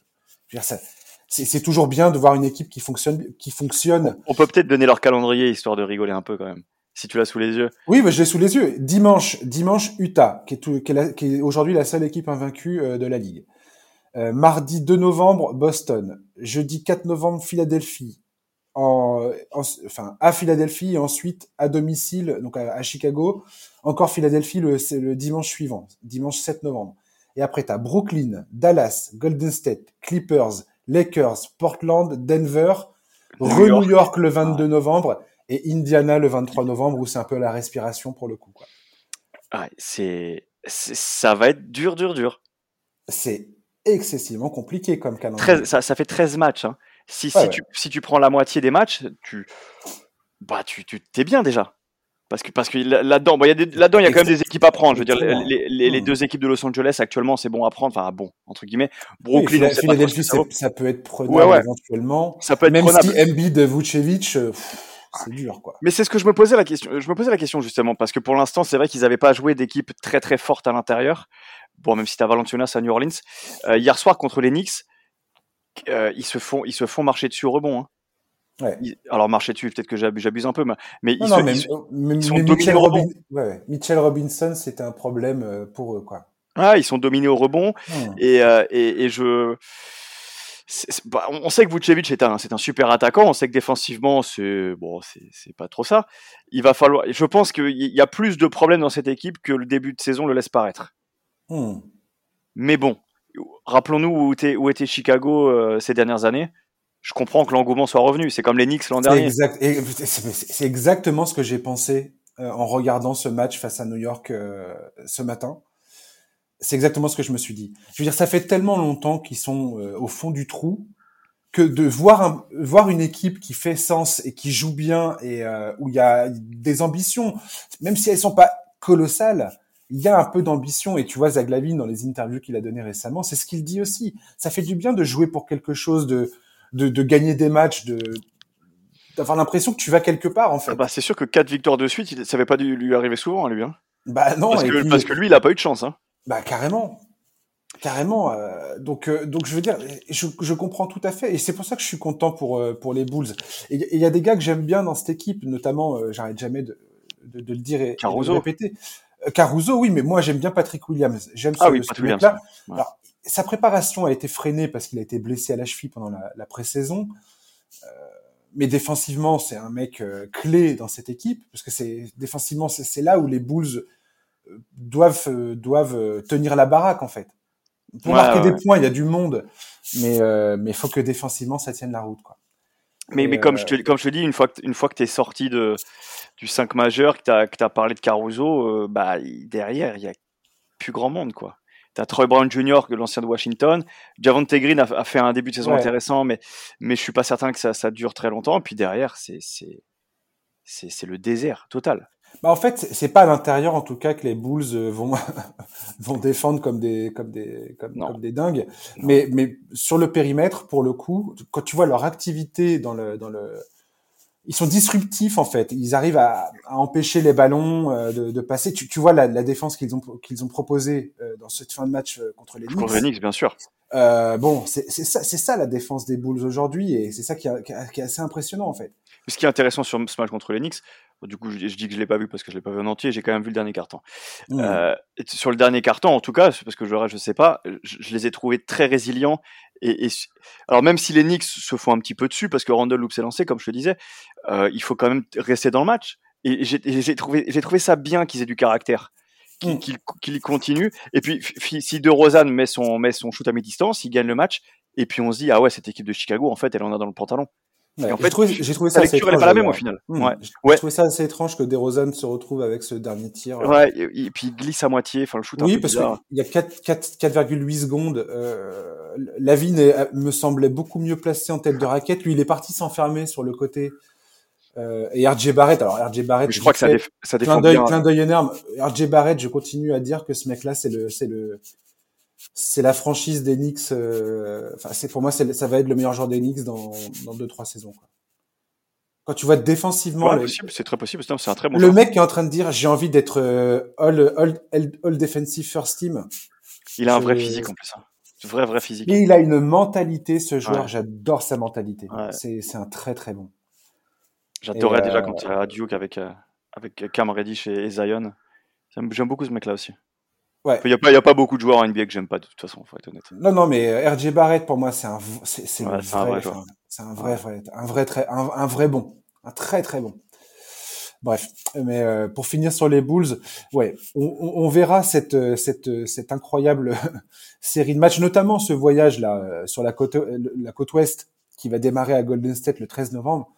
c'est toujours bien de voir une équipe qui fonctionne, qui fonctionne. On peut peut-être donner leur calendrier histoire de rigoler un peu quand même. Si tu l'as sous les yeux. Oui, mais je l'ai sous les yeux. Dimanche, dimanche, Utah, qui est, qui est, est aujourd'hui la seule équipe invaincue euh, de la ligue. Euh, mardi 2 novembre, Boston. Jeudi 4 novembre, Philadelphie. En, enfin, à Philadelphie et ensuite à domicile, donc à, Chicago. Encore Philadelphie le, le dimanche suivant, dimanche 7 novembre. Et après, tu as Brooklyn, Dallas, Golden State, Clippers, Lakers, Portland, Denver, New York. New York le 22 novembre et Indiana le 23 novembre où c'est un peu la respiration pour le coup. Quoi. Ah, c'est, ça va être dur, dur, dur. C'est excessivement compliqué comme calendrier. ça, ça, fait 13 matchs. Hein. Si, si, Tu, si tu prends la moitié des matchs, tu, bah, tu, tu t'es bien déjà. Parce que, parce que là-dedans, il y a là-dedans, il y a quand même des équipes à prendre. Je veux dire, les, les, les, hmm. deux équipes de Los Angeles actuellement, c'est bon à prendre. Enfin, bon, entre guillemets. Brooklyn, Philadelphie, ça, ça, peut être prenable éventuellement. Ça peut être même prenable. si Embiid, Vucevic, euh, c'est dur, quoi. Mais c'est ce que je me posais la question. Je me posais la question justement parce que pour l'instant, c'est vrai qu'ils n'avaient pas joué d'équipe très très forte à l'intérieur. Bon, même si t'as Valenciunas à New Orleans, euh, hier soir contre les Knicks, euh, ils se font ils se font marcher dessus au rebond. Hein. Ouais. alors marcher dessus, peut-être que j'abuse un peu, mais, mais ils, sont Mitchell, ouais, Mitchell, Robinson, c'était un problème euh, pour eux, quoi. Ah, ils sont dominés au rebond hmm. et, euh, et, et, je. Bah, on sait que Vucevic est un, c'est un super attaquant. On sait que défensivement, c'est bon, c'est pas trop ça. Il va falloir. Je pense qu'il y a plus de problèmes dans cette équipe que le début de saison le laisse paraître. Hmm. Mais bon, rappelons-nous où était, où était Chicago euh, ces dernières années je comprends que l'engouement soit revenu. C'est comme les Knicks l'an dernier. c'est exactement ce que j'ai pensé euh, en regardant ce match face à New York euh, ce matin. C'est exactement ce que je me suis dit. Je veux dire, ça fait tellement longtemps qu'ils sont euh, au fond du trou que de voir un, voir une équipe qui fait sens et qui joue bien et euh, où il y a des ambitions, même si elles sont pas colossales, il y a un peu d'ambition. Et tu vois, Zaglavin dans les interviews qu'il a données récemment, c'est ce qu'il dit aussi. Ça fait du bien de jouer pour quelque chose, de de, de gagner des matchs, de d'avoir l'impression que tu vas quelque part en fait. Ah bah, c'est sûr que quatre victoires de suite, ça n'avait pas dû lui arriver souvent, lui. Hein. Bah non. Parce que, parce que lui, il a pas eu de chance. Hein. Bah carrément, carrément. Euh, donc euh, donc je veux dire, je, je comprends tout à fait et c'est pour ça que je suis content pour euh, pour les Bulls. Et il y a des gars que j'aime bien dans cette équipe, notamment, euh, j'arrête jamais de, de, de, le dire et, Caruso. de le répéter. Caruso, oui, mais moi j'aime bien Patrick Williams. J'aime ah ce, oui, ce Patrick Williams. Alors, sa préparation a été freinée parce qu'il a été blessé à la cheville pendant la, la pré-saison. Euh, mais défensivement, c'est un mec euh, clé dans cette équipe parce que c'est défensivement, c'est là où les Bulls euh, doivent euh, doivent tenir la baraque en fait. Pour Ouais, marquer ouais. des points, il y a du monde, mais mais faut que défensivement ça tienne la route quoi. Mais, Et, mais comme, je te, comme je te dis, une fois que, une fois que tu es sorti de, du 5 majeur, que tu as, que as parlé de Caruso, bah, derrière, il y a plus grand monde. quoi. Tu as Troy Brown Jr., que l'ancien de Washington. Javonte Green a, a fait un début de saison Ouais. intéressant, mais, mais je suis pas certain que ça, ça dure très longtemps. Puis derrière, c'est c'est- c'est c'est le désert total. Bah en fait, c'est- pas à l'intérieur en tout cas que les Bulls euh, vont vont défendre comme des comme des comme, des dingues. Non. Mais mais sur le périmètre, pour le coup, quand tu vois leur activité dans le dans le ils sont disruptifs en fait. Ils arrivent à, à empêcher les ballons euh, de, de passer. Tu, tu vois la, la défense qu'ils ont qu'ils ont proposée euh, dans cette fin de match euh, contre les Knicks. Contre les Knicks, bien sûr. Euh, bon, c'est c'est ça c'est ça la défense des Bulls aujourd'hui et c'est ça qui, a- qui a- qui est assez impressionnant en fait. Ce qui est intéressant sur ce match contre les Knicks, du coup, je, je dis que je l'ai pas vu parce que je l'ai pas vu en entier, j'ai quand même vu le dernier carton. Hmm. Euh, sur le dernier carton, en tout cas, parce que je je sais pas, je, je les ai trouvés très résilients. Et, alors même si les Knicks se font un petit peu dessus parce que Randall loupe s'est lancé, comme je te disais, euh, il faut quand même rester dans le match. Et j'ai trouvé, j'ai trouvé ça bien qu'ils aient du caractère, qu'ils Mm. qu'ils- qu'ils continuent. Et puis si De Rozan met son met son shoot à mi-distance, il gagne le match. Et puis on se dit ah ouais cette équipe de Chicago en fait elle en a dans le pantalon. Ouais, en j'ai fait, trouvé, j'ai trouvé ça assez lecture pas la même au final. Hmm. Ouais. J'ai trouvé ça assez étrange que DeRozan se retrouve avec ce dernier tir. Ouais, et, et puis il glisse à moitié, enfin le shoot un Oui, peu parce qu'il y a 4 4 4,8 secondes. Euh, Lavigne est- me semblait beaucoup mieux placé en tête de raquette. Lui, il est parti s'enfermer sur le côté. Euh, et RJ Barrett, alors RJ Barrett, je crois que ça, déf- ça fait, défend clin d'œil, bien. clin d'œil énorme. RJ Barrett, je continue à dire que ce mec-là, c'est le, c'est le, c'est la franchise des Knicks. euh, Enfin, c'est pour moi, ça va être le meilleur joueur des Knicks dans dans deux trois saisons. Quoi. Quand tu vois défensivement, Ouais, le- possible, c'est très possible. C'est un très bon le joueur. mec qui est en train de dire j'ai envie d'être euh, all, all, all, all defensive first team. Il a un vrai physique en plus. hein. Vrai, vrai physique. Et il a une mentalité, ce joueur. Ouais. J'adore sa mentalité. Ouais. C'est, un très très bon. J'adorais déjà euh, quand il à Duke avec, euh, avec Cam Reddish et, et Zion. J'aime beaucoup ce mec-là aussi. Ouais. Il n'y a, pas- il y a pas beaucoup de joueurs en NBA que j'aime pas, de toute façon, faut être honnête. Non, non, mais euh, RJ Barrett pour moi c'est un, c'est, c'est Ouais, le c'est un vrai vrai, enfin, un vrai, vrai, un vrai très, un, un vrai bon, un très très bon. Bref, mais euh, pour finir sur les Bulls, ouais, on, on, on verra cette, euh, cette, euh, cette incroyable série de matchs, notamment ce voyage là euh, sur la côte, la côte ouest qui va démarrer à Golden State le 13 novembre.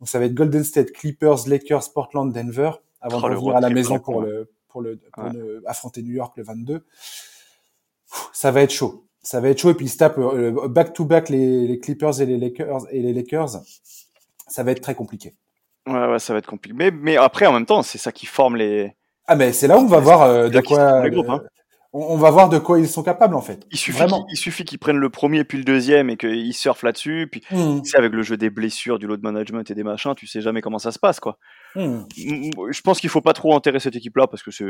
Donc ça va être Golden State, Clippers, Lakers, Portland, Denver, avant Oh, de revenir à la maison là, pour le pour le pour Ouais. le- affronter New York le 22. Ça va être chaud. Ça va être chaud et puis ils se tapent euh, back to back les, les Clippers et les Lakers et les Lakers. Ça va être très compliqué. Ouais, ouais, ça va être compliqué. Mais, mais après, en même temps, c'est ça qui forme les. Ah mais c'est là où on va voir euh, de quoi groupes, hein. On, va voir de quoi ils sont capables en fait. Il suffit Vraiment. qu'ils il suffit qu'ils prennent le premier puis le deuxième et qu'ils surfent là-dessus. Puis, Mmh, tu sais, avec le jeu des blessures, du load management et des machins, tu sais jamais comment ça se passe, quoi. mmh. M- Je pense qu'il faut pas trop enterrer cette équipe-là parce que c'est,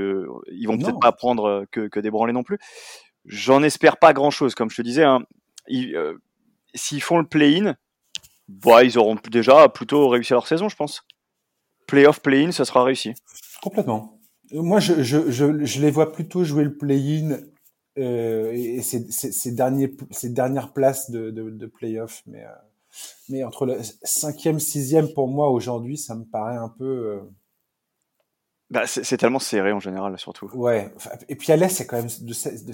ils vont Non. peut-être pas prendre euh, que, que des branlés non plus. J'en espère pas grand-chose, comme je te disais. Hein. Ils, euh, S'ils font le play-in, bah, ils auront déjà plutôt réussi leur saison, je pense. Playoff, play-in, ça sera réussi. Complètement. Euh, Moi, je, je, je, je les vois plutôt jouer le play-in euh, et ces, ces, derniers, ces dernières places de, de, de play-off. Mais, euh, mais entre le cinquième, sixième, pour moi, aujourd'hui, ça me paraît un peu... euh, Bah, c'est tellement serré en général, surtout. Ouais. Et puis à l'Est, c'est quand même de, de,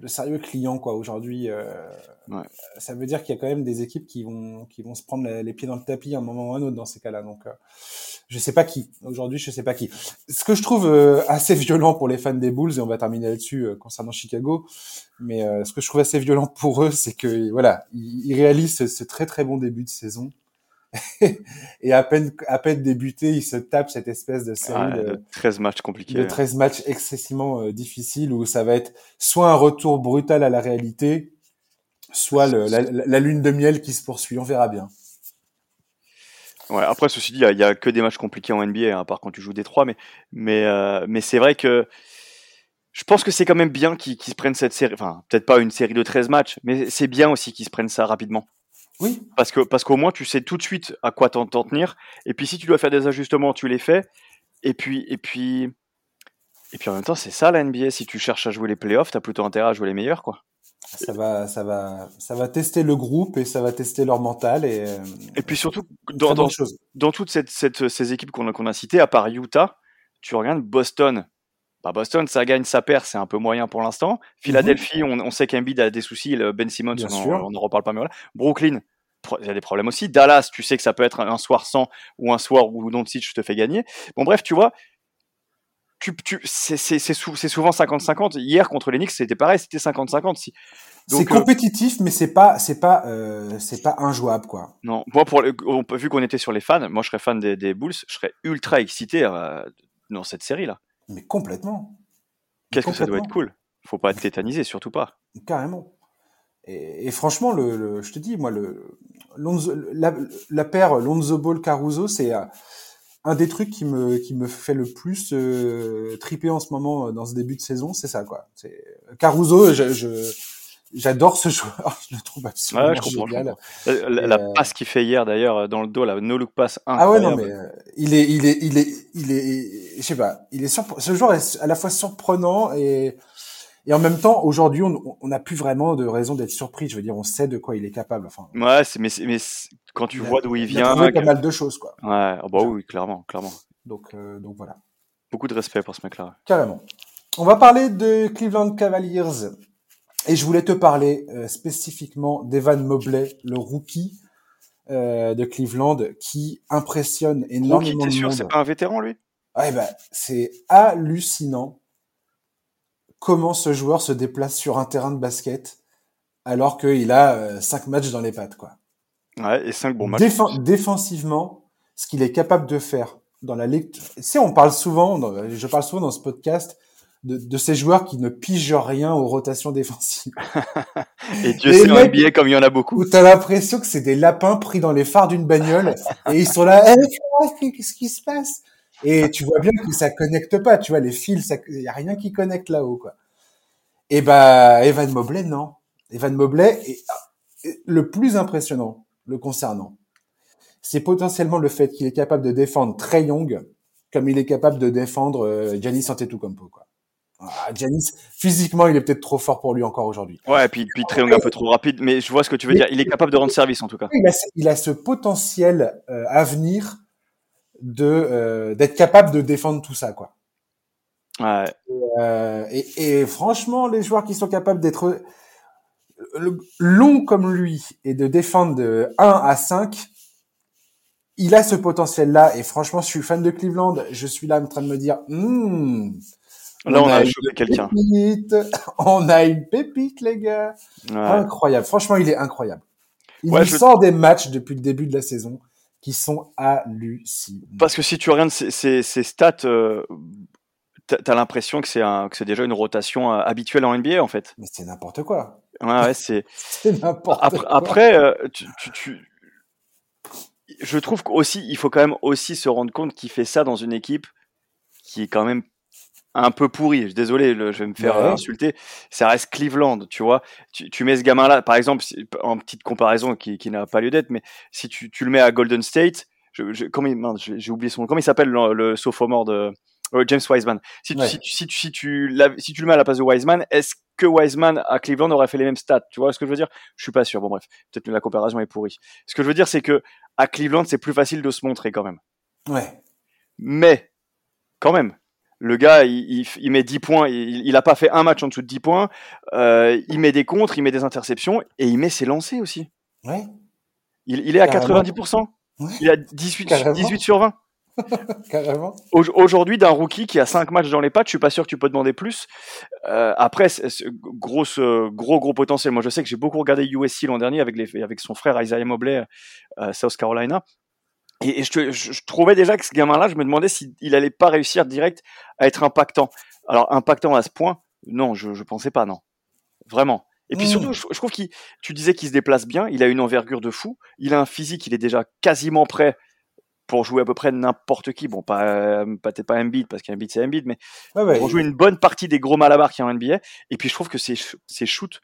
de, sérieux clients, quoi. Aujourd'hui, euh, ouais. ça veut dire qu'il y a quand même des équipes qui vont, qui vont se prendre les pieds dans le tapis à un moment ou un autre dans ces cas-là. Donc, euh, je sais pas qui. Aujourd'hui, je sais pas qui. Ce que je trouve euh, assez violent pour les fans des Bulls, et on va terminer là-dessus euh, concernant Chicago, mais ce que je trouve assez violent pour eux, c'est que voilà, ils, ils réalisent ce, ce, très très bon début de saison et à peine, à peine débuté, il se tape cette espèce de série de, 13 matchs compliqués. De 13 matchs excessivement euh, difficiles où ça va être soit un retour brutal à la réalité, soit le, la, la, lune de miel qui se poursuit. On verra bien. Ouais, après, ceci dit, il y, a que des matchs compliqués en NBA, hein, à part quand tu joues des trois, mais, mais, euh, mais c'est vrai que je pense que c'est quand même bien qu'ils se prennent cette série, enfin, peut-être pas une série de 13 matchs, mais c'est bien aussi qu'ils se prennent ça rapidement. Oui. Parce que parce qu'au moins tu sais tout de suite à quoi t'en tenir. Et puis si tu dois faire des ajustements, tu les fais. Et puis et puis et puis en même temps c'est ça la NBA. Si tu cherches à jouer les playoffs, t'as plutôt intérêt à jouer les meilleurs quoi. Ça va ça va ça va tester le groupe et ça va tester leur mental et. Et puis surtout dans dans, dans toutes cette, cette, ces équipes qu'on a qu'on a citées, à part Utah, tu regardes Boston. Bah Boston, ça gagne, ça perd, c'est un peu moyen pour l'instant. Philadelphie, on, on, sait qu'Embiid a des soucis, le Ben Simmons, on n'en reparle pas, mais voilà. Brooklyn, il y a des problèmes aussi. Dallas, tu sais que ça peut être un soir sans ou un soir où Doncic te fait gagner. Bon, bref, tu vois, tu, tu, c'est sou, souvent 50-50. Hier contre les Knicks, c'était pareil, c'était 50-50. Si. C'est euh, compétitif, mais c'est pas, c'est pas, euh, c'est pas injouable, quoi. Non, moi, pour, on, vu qu'on était sur les fans, moi, je serais fan des, des Bulls, je serais ultra excité euh, dans cette série-là. Mais complètement. Qu'est-ce que ça doit être cool? Faut pas être tétanisé, surtout pas. Carrément. Et, et franchement, le, le, je te dis, moi, le, Lonzo, la, la, paire Lonzo Ball Caruso, c'est euh, un des trucs qui me qui me fait le plus euh, triper en ce moment euh, dans ce début de saison, c'est ça quoi. Caruso, je, je j'adore ce joueur, je le trouve absolument je génial. La, la euh, passe qu'il fait hier d'ailleurs dans le dos, la no look pass Ah ouais non mais euh, il est il est il est il est je sais pas, il est ce joueur est à la fois surprenant et et en même temps aujourd'hui on n'a plus vraiment de raison d'être surpris, je veux dire on sait de quoi il est capable enfin. Ouais, mais mais quand tu vois d'où il vient, il a pas mal de choses quoi. Ouais, oh bah oui, clairement, clairement. Donc euh, donc voilà. Beaucoup de respect pour ce mec-là. Carrément. On va parler de Cleveland Cavaliers et je voulais te parler euh, spécifiquement d'Evan Mobley, le rookie euh, de Cleveland, qui impressionne énormément rookie, sûr, C'est pas un vétéran, lui? Ouais, ben, c'est hallucinant comment ce joueur se déplace sur un terrain de basket alors qu'il a euh, cinq matchs dans les pattes, quoi. Ouais, et cinq bons matchs. défensivement, ce qu'il est capable de faire dans la lecture. Si on parle souvent, je parle souvent dans ce podcast de, de, ces joueurs qui ne pigent rien aux rotations défensives. et Dieu sait en NBA comme il y en a beaucoup. Où t'as l'impression que c'est des lapins pris dans les phares d'une bagnole et ils sont là, eh, qu'est-ce qui se passe? Et tu vois bien que ça connecte pas, tu vois, les fils, il y a rien qui connecte là-haut, quoi. Et bah, Evan Mobley, non. Evan Mobley est le plus impressionnant le concernant. C'est potentiellement le fait qu'il est capable de défendre Trey Young comme il est capable de défendre euh, Giannis Antetokounmpo, quoi. Ah, physiquement, il est peut-être trop fort pour lui encore aujourd'hui. Ouais, et puis, puis Triangle un peu trop rapide, mais je vois ce que tu veux dire. Il est capable de rendre service en tout cas. Il a, il a ce potentiel euh, à venir de euh, d'être capable de défendre tout ça, quoi. Ouais. Euh, et, et, franchement, les joueurs qui sont capables d'être longs comme lui et de défendre de 1 à 5, il a ce potentiel-là. Et franchement, je suis fan de Cleveland. Je suis là en train de me dire, hmm, Là, on, a, chopé quelqu'un. On a une pépite, les gars. Incroyable. Franchement, il est incroyable. Il sort des matchs depuis le début de la saison qui sont hallucinants. Parce que si tu regardes ces, stats, euh, t'as l'impression que c'est un, que c'est déjà une rotation euh, habituelle en NBA, en fait. Mais c'est n'importe quoi. Ouais, ouais c'est. c'est n'importe quoi. Après, euh, tu, tu, tu, je trouve qu'aussi, il faut quand même aussi se rendre compte qu'il fait ça dans une équipe qui est quand même un peu pourri. Désolé, je vais me faire insulter. Ça reste Cleveland, tu vois. Tu, tu mets ce gamin-là, par exemple, en petite comparaison qui, qui n'a pas lieu d'être, mais si tu, tu, le mets à Golden State, je, je, comment il, j'ai oublié son nom, comment il s'appelle le, le sophomore de euh, James Wiseman? Si, tu, si, si, si, tu, si tu le mets à la place de Wiseman, est-ce que Wiseman à Cleveland aurait fait les mêmes stats? Tu vois ce que je veux dire? Je suis pas sûr. Bon bref, peut-être que la comparaison est pourrie. Ce que je veux dire, c'est que à Cleveland, c'est plus facile de se montrer quand même. Ouais. Mais quand même, Le gars, il, il, met 10 points, il, il a pas fait un match en dessous de 10 points, euh, il met des contres, il met des interceptions et il met ses lancers aussi. Ouais. Il, il est à 90%. Ouais. Il a 18, Carrément. 18 sur 20. Carrément. Au- Aujourd'hui, d'un rookie qui a 5 matchs dans les pattes, je suis pas sûr que tu peux demander plus. Euh, après, gros, gros potentiel. Moi, je sais que j'ai beaucoup regardé USC l'an dernier avec, les, avec son frère Isaiah Mobley, euh, South Carolina. Et, et je, te- je- je trouvais déjà que ce gamin-là, je me demandais s'il allait pas réussir direct à être impactant. Alors, impactant à ce point, non, je, je pensais pas, non. Vraiment. Et puis Mm. surtout, je, je trouve qu'il, tu disais qu'il se déplace bien, il a une envergure de fou, il a un physique, il est déjà quasiment prêt pour jouer à peu près n'importe qui. Bon, pas, euh, peut-être pas Embiid, parce qu'Embiid c'est Embiid, mais Ouais, ouais. pour jouer une bonne partie des gros malabars qu'il y a en NBA. Et puis je trouve que ses, sh- ses shoots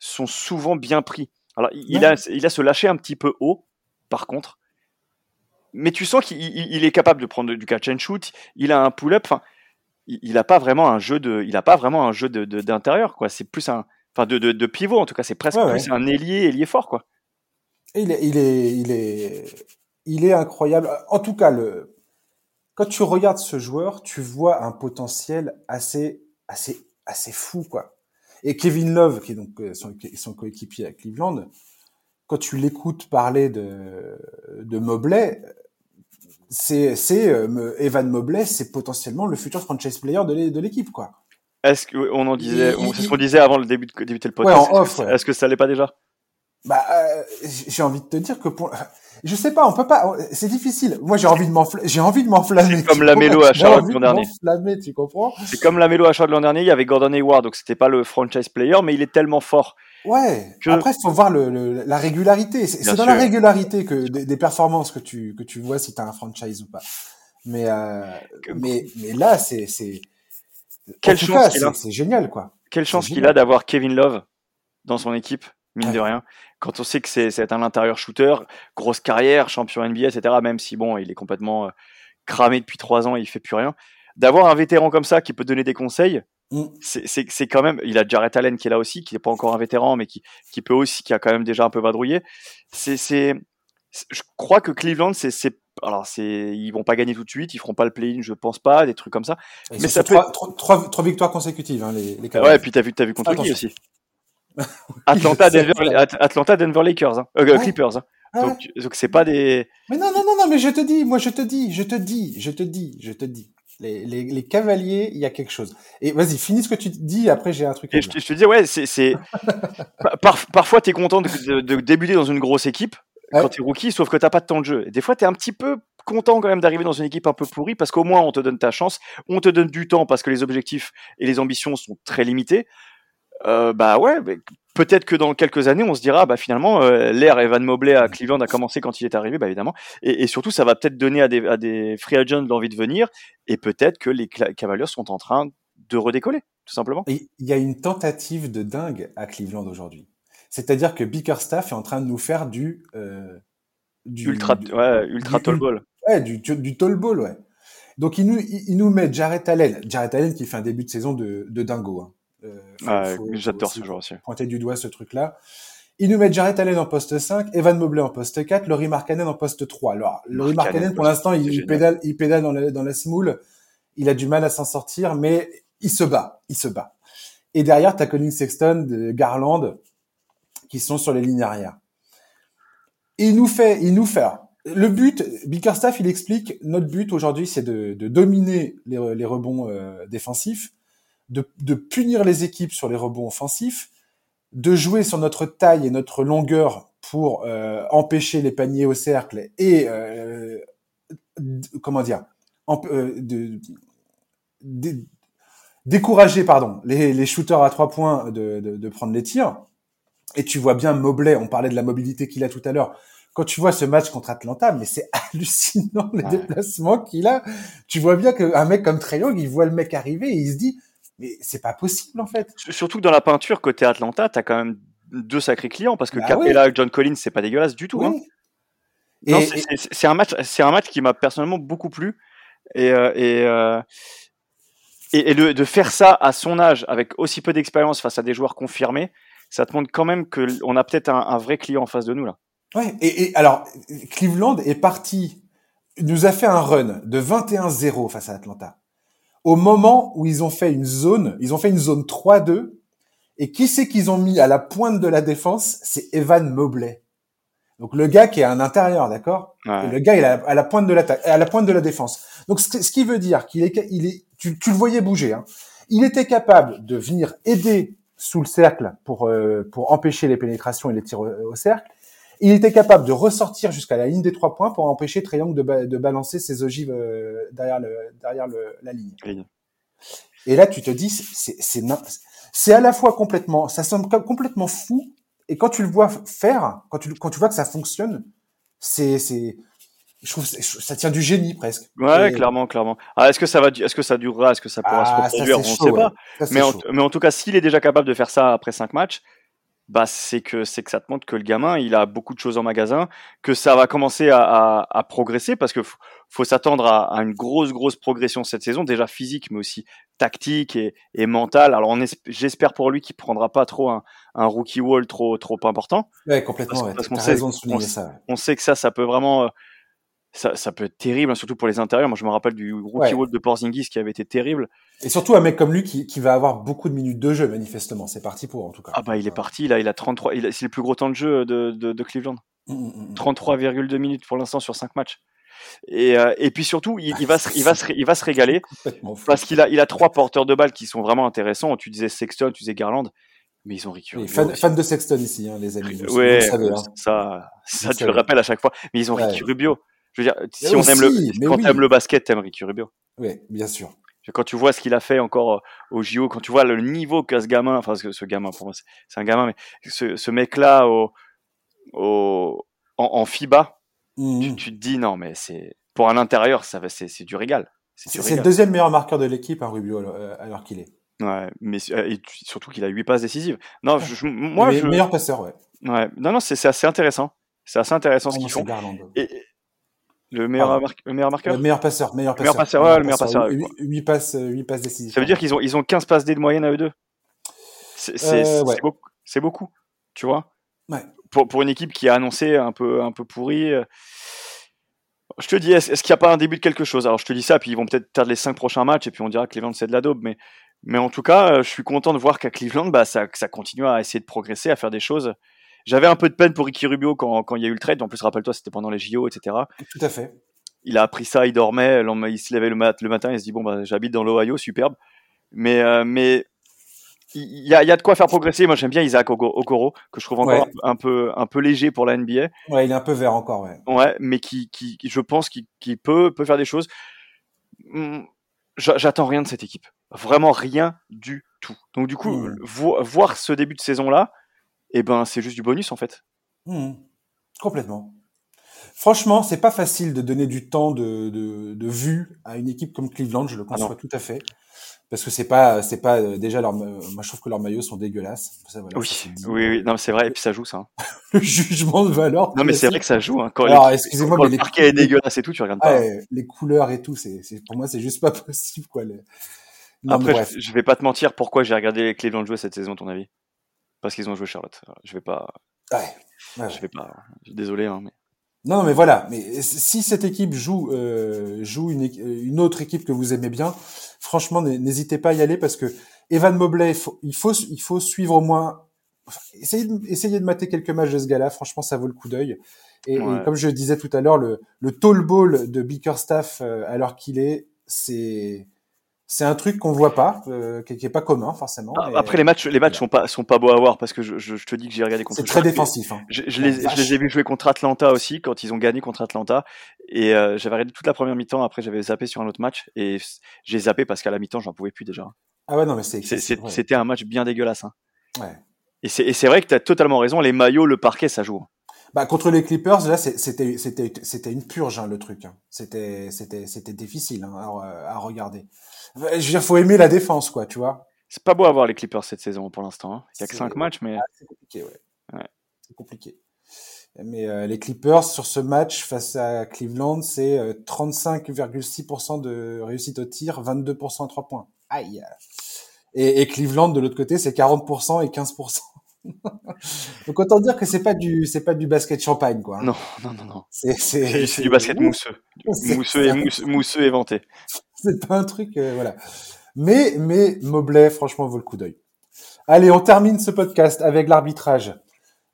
sont souvent bien pris. Alors il, il a, il a se lâcher un petit peu haut, par contre. Mais tu sens qu'il il- il est capable de prendre du catch and shoot. Il a un pull-up. Enfin, il, il a pas vraiment un jeu de, il a pas vraiment un jeu de d'intérieur quoi. C'est plus un, enfin de, de, de pivot en tout cas. C'est presque Ouais, plus un ailier, ailier fort quoi. Il est, il est, il est, il est incroyable. En tout cas, le, quand tu regardes ce joueur, tu vois un potentiel assez, assez, assez fou, quoi. Et Kevin Love, qui est donc euh, son, son coéquipier à Cleveland, quand tu l'écoutes parler de, de Mobley, c'est, c'est euh, Evan Mobley, c'est potentiellement le futur franchise player de l'é- de l'équipe, quoi. Est-ce que on en disait, c'est ce qu'on disait avant le début de débuter le podcast. Est-ce que- ouais. Ça l'est pas déjà? Bah, euh, j'ai envie de te dire que pour, je sais pas, on peut pas, c'est difficile. Moi, j'ai envie de m'enflammer, j'ai envie de m'enflammer. C'est comme tu la comprends mélo à Charlotte l'an de dernier. m'enflammer, tu comprends? C'est comme la mélo achat de l'an dernier, il y avait Gordon Hayward, donc c'était pas le franchise player, mais il est tellement fort. Ouais. Que- Après, il faut voir le, le- la régularité. C'est dans sûr. la régularité que des, des performances que tu que tu vois si t'as un franchise ou pas. Mais euh, mais mais là, c'est c'est Quelle en tout chance qu'il a. C'est génial, quoi. Quelle chance qu'il a d'avoir Kevin Love dans son équipe, mine de Ouais. rien. Quand on sait que c'est c'est un intérieur shooter, grosse carrière, champion NBA, etc. Même si bon, il est complètement euh, cramé depuis trois ans et il fait plus rien. D'avoir un vétéran comme ça qui peut donner des conseils, Mm. c'est- quand même. Il a Jarrett Allen qui est là aussi, qui n'est pas encore un vétéran, mais qui, qui peut aussi, qui a quand même déjà un peu vadrouillé. C'est, je crois que Cleveland, c'est, c'est, alors c'est, ils vont pas gagner tout de suite, ils feront pas le play-in, je pense pas, des trucs comme ça. Et Mais c'est ça trois, trois, trois, trois victoires consécutives, hein, les, les. Ouais, et puis t'as vu, t'as vu contre qui Attention. aussi? Atlanta. Denver, At- Atlanta, Denver Lakers, hein. Euh, Ouais. Clippers. hein. Ah ouais. Donc c'est pas des. Mais non, non, non, non, mais je te dis, moi je te dis, je te dis, je te dis, je te dis. Les, les, les cavaliers, il y a quelque chose. Et vas-y, finis ce que tu dis, après j'ai un truc à je, dire. te- je te disais, ouais, c'est, c'est... par- par- parfois t'es content de, de- de débuter dans une grosse équipe Ouais. quand t'es rookie, sauf que t'as pas de temps de jeu. Et des fois t'es un petit peu content quand même d'arriver dans une équipe un peu pourrie parce qu'au moins on te donne ta chance, on te donne du temps parce que les objectifs et les ambitions sont très limités. Euh, bah ouais, mais peut-être que dans quelques années on se dira, bah finalement euh, l'ère Evan Mobley à Cleveland a commencé quand il est arrivé, bah évidemment. Et, et surtout ça va peut-être donner à des, à des free agents l'envie de venir et peut-être que les Cavaliers sont en train de redécoller, tout simplement. Il y a une tentative de dingue à Cleveland aujourd'hui. C'est-à-dire que Bickerstaff est en train de nous faire du, euh, du Ultra, du- ouais, ultra du- tall ball. Ouais, du, du, du tall ball, ouais. Donc il nous, il, il nous met Jarrett Allen, Jarrett Allen qui fait un début de saison de, de dingo. Hein. Euh, faut- J'adore ce aussi joueur aussi. Pointer du doigt ce truc-là. Il nous met Jarrett Allen en poste 5, Evan Mobley en poste 4, Laurie Markkanen en poste 3. Alors, Laurie Markkanen, pour l'instant, il, pédale, il pédale dans la, dans la smoule. Il a du mal à s'en sortir, mais il se bat. Il se bat. Et derrière, t'as Colin Sexton, de Garland, qui sont sur les lignes arrière. Et il nous fait, il nous fait. Le but, Bickerstaff, il explique, notre but aujourd'hui, c'est de, de dominer les, les rebonds euh, défensifs, de, de punir les équipes sur les rebonds offensifs, de jouer sur notre taille et notre longueur pour euh, empêcher les paniers au cercle et euh, comment dire, euh, de, dé- décourager pardon les, les shooters à trois points de, de, de prendre les tirs. Et tu vois bien Mobley, on parlait de la mobilité qu'il a tout à l'heure. Quand tu vois ce match contre Atlanta, mais c'est hallucinant les Ouais. déplacements qu'il a. Tu vois bien qu'un mec comme Trae Young, il voit le mec arriver et il se dit, mais c'est pas possible en fait. Surtout que dans la peinture, côté Atlanta, t'as quand même deux sacrés clients parce que Bah Capella et John Collins, c'est pas dégueulasse du tout. hein. Oui. Non, c'est- un match, c'est un match qui m'a personnellement beaucoup plu et euh, et, euh, et, et de, de faire ça à son âge avec aussi peu d'expérience face à des joueurs confirmés, ça te montre quand même que on a peut-être un, un vrai client en face de nous là. Ouais, et, et alors, Cleveland est parti, nous a fait un run de 21-0 face à Atlanta. Au moment où ils ont fait une zone, ils ont fait une zone 3-2, et qui c'est qu'ils ont mis à la pointe de la défense? C'est Evan Mobley. Donc le gars qui est à l'intérieur, d'accord? Le gars il est à la pointe de l'attaque, à la pointe de la défense. Donc ce, qui veut dire qu'il est, il est, tu, tu, le voyais bouger. Hein. Il était capable de venir aider sous le cercle pour euh, pour empêcher les pénétrations et les tirs au, cercle. Il était capable de ressortir jusqu'à la ligne des trois points pour empêcher Triangle de, de balancer ses ogives euh, derrière le derrière le, la ligne. Et là tu te dis c'est à la fois complètement ça semble complètement fou et quand tu le vois faire, quand tu, quand tu vois que ça fonctionne, c'est, je trouve ça tient du génie presque. Ouais, clairement, clairement. Ah, est-ce que ça va, est-ce que ça durera, est-ce que ça pourra se ah, reproduire, on ne sait pas. mais, en, mais en tout cas, s'il est déjà capable de faire ça après cinq matchs, bah c'est que c'est que ça te montre que le gamin il a beaucoup de choses en magasin, que ça va commencer à, à, à progresser parce que faut s'attendre à, à, une grosse grosse progression cette saison déjà physique mais aussi tactique et, et mentale. Alors j'espère pour lui qu'il prendra pas trop un, un, rookie wall trop trop important. Ouais complètement. Parce, qu'on sait, on, ça, on, sait que ça ça peut vraiment euh, ça, ça, peut être terrible, hein, surtout pour les intérieurs. Moi, je me rappelle du rookie wall de Porzingis qui avait été terrible. Et surtout un mec comme lui qui, qui va avoir beaucoup de minutes de jeu, manifestement. C'est parti pour, en tout cas. Ah bah, il est parti. Là, il a 33. C'est le plus gros temps de jeu de, de, de Cleveland. 33,2 mmh, mmh, mmh. minutes pour l'instant sur 5 matchs. Et, euh, et puis surtout, il, il, va se, il, va se, il va se régaler parce qu'il a, il a trois porteurs de balles qui sont vraiment intéressants. Tu disais Sexton, tu disais Garland, mais ils ont récupéré. Fan, fan, de Sexton ici, hein, les amis. Ouais, hein. ça, ça, tu le rappelles à chaque fois. Mais ils ont ouais. Ricky Rubio. Je veux dire, si on aime le, quand oui. t'aimes le basket, t'aimes Ricky Rubio. Oui, bien sûr. Quand tu vois ce qu'il a fait encore euh, au JO, quand tu vois le niveau qu'a ce gamin, enfin ce, ce gamin pour moi c'est un gamin, mais ce, ce mec-là au, au, en, en FIBA, mmh. tu, tu, te dis non mais c'est pour un intérieur, ça c'est du régal. C'est le deuxième meilleur marqueur de l'équipe, à hein, Rubio, euh, alors qu'il est. Ouais, mais euh, et surtout qu'il a huit passes décisives. Non, je, moi, je... meilleur passeur, ouais. Ouais, non, non, c'est assez intéressant. C'est assez intéressant ce qu'ils font. Et, le meilleur, mar... le meilleur marqueur Le meilleur passeur. Meilleur passeur, meilleur passeur, ouais, le meilleur passeur. 8, passes, 8 passes décisives. Ça veut dire qu'ils ont, ils ont 15 passes D de moyenne à eux deux? C'est euh, ouais. beaucoup, beaucoup, tu vois? Ouais. pour, pour une équipe qui a annoncé un peu, un peu pourri. Euh, je te dis, est-ce qu'il n'y a pas un début de quelque chose? Alors je te dis ça, puis ils vont peut-être perdre les 5 prochains matchs, et puis on dira que Cleveland c'est de la daube, mais, mais en tout cas, euh, je suis content de voir qu'à Cleveland, bah, ça, ça continue à essayer de progresser, à faire des choses. J'avais un peu de peine pour Ricky Rubio quand, quand il y a eu le trade. En plus, rappelle-toi, c'était pendant les JO, etc. Tout à fait il a appris ça, il dormait, il se levait le, mat le matin, il se dit bon bah j'habite dans l'Ohio, superbe. Mais euh, mais il y a, y a, de quoi faire progresser. Moi j'aime bien Isaac Okoro que je trouve encore ouais. un, peu un peu léger pour la NBA. Ouais, il est un peu vert encore, ouais. Ouais, mais qui je pense qu'il qui peut peut faire des choses. Hmm, j'attends rien de cette équipe, vraiment rien du tout. Donc du coup, mmh. vo voir ce début de saison là, eh ben c'est juste du bonus en fait. Mmh. Complètement. Franchement, c'est pas facile de donner du temps de, de, de, vue à une équipe comme Cleveland, je le conçois ah tout à fait. Parce que c'est pas, c'est pas euh, déjà leur, moi je trouve que leurs maillots sont dégueulasses. Ça, voilà, oui, oui, oui, non, c'est vrai, et puis ça joue ça. Hein. le jugement de valeur. Non, mais c'est vrai que ça joue. Hein. Quand Alors, excusez-moi, mais le parquet est dégueulasse et tout, tu regardes pas. Hein. les couleurs et tout, c'est, pour moi, c'est juste pas possible, quoi. Les... Non, Après, je, je, vais pas te mentir, pourquoi j'ai regardé les Cleveland jouer cette saison, à ton avis? Parce qu'ils ont joué Charlotte. Je vais pas. Ouais. ouais je vais pas. Désolé, hein, mais. Non, mais voilà. Mais si cette équipe joue euh, joue une, une, autre équipe que vous aimez bien, franchement, n'hésitez pas à y aller parce que Evan Mobley, il faut il faut, il faut suivre au moins. Essayez de, essayez de mater quelques matchs de ce gars-là. Franchement, ça vaut le coup d'œil. Et, ouais. et, comme je disais tout à l'heure, le, le tall ball de Bickerstaff euh, alors qu'il est, c'est c'est un truc qu'on voit pas, euh, qui, qui est pas commun forcément. Ah, après les matchs, les matchs sont pas sont pas beaux à voir parce que je, je, je te dis que j'ai regardé contre. C'est très défensif. Hein. Je, je, les, je, les, ai vus jouer contre Atlanta aussi quand ils ont gagné contre Atlanta et euh, j'avais regardé toute la première mi-temps. Après j'avais zappé sur un autre match et j'ai zappé parce qu'à la mi-temps j'en pouvais plus déjà. Ah ouais non mais c'est. C'était un match bien dégueulasse. Hein. Ouais. Et c'est vrai que tu as totalement raison. Les maillots, le parquet, ça joue. Bah, contre les Clippers, là, c'était c'était c'était une purge hein, le truc. Hein. C'était c'était c'était difficile hein, à, à regarder. Je veux dire, faut aimer la défense, quoi, tu vois. C'est pas beau à voir les Clippers cette saison pour l'instant. Hein. Il y a que 5 matchs, mais. Ah, c'est compliqué, ouais. ouais. C'est compliqué. Mais euh, les Clippers, sur ce match face à Cleveland, c'est euh, 35,6% de réussite au tir, 22% à 3 points. Aïe. Et, et Cleveland, de l'autre côté, c'est 40% et 15%. Donc autant dire que c'est pas du c'est pas du basket champagne quoi. Non non non non. C'est c'est du basket mousseux, mousseux et mousseux éventé. c'est pas un truc, euh, voilà. Mais, mais Mobley, franchement, vaut le coup d'œil. Allez, on termine ce podcast avec l'arbitrage.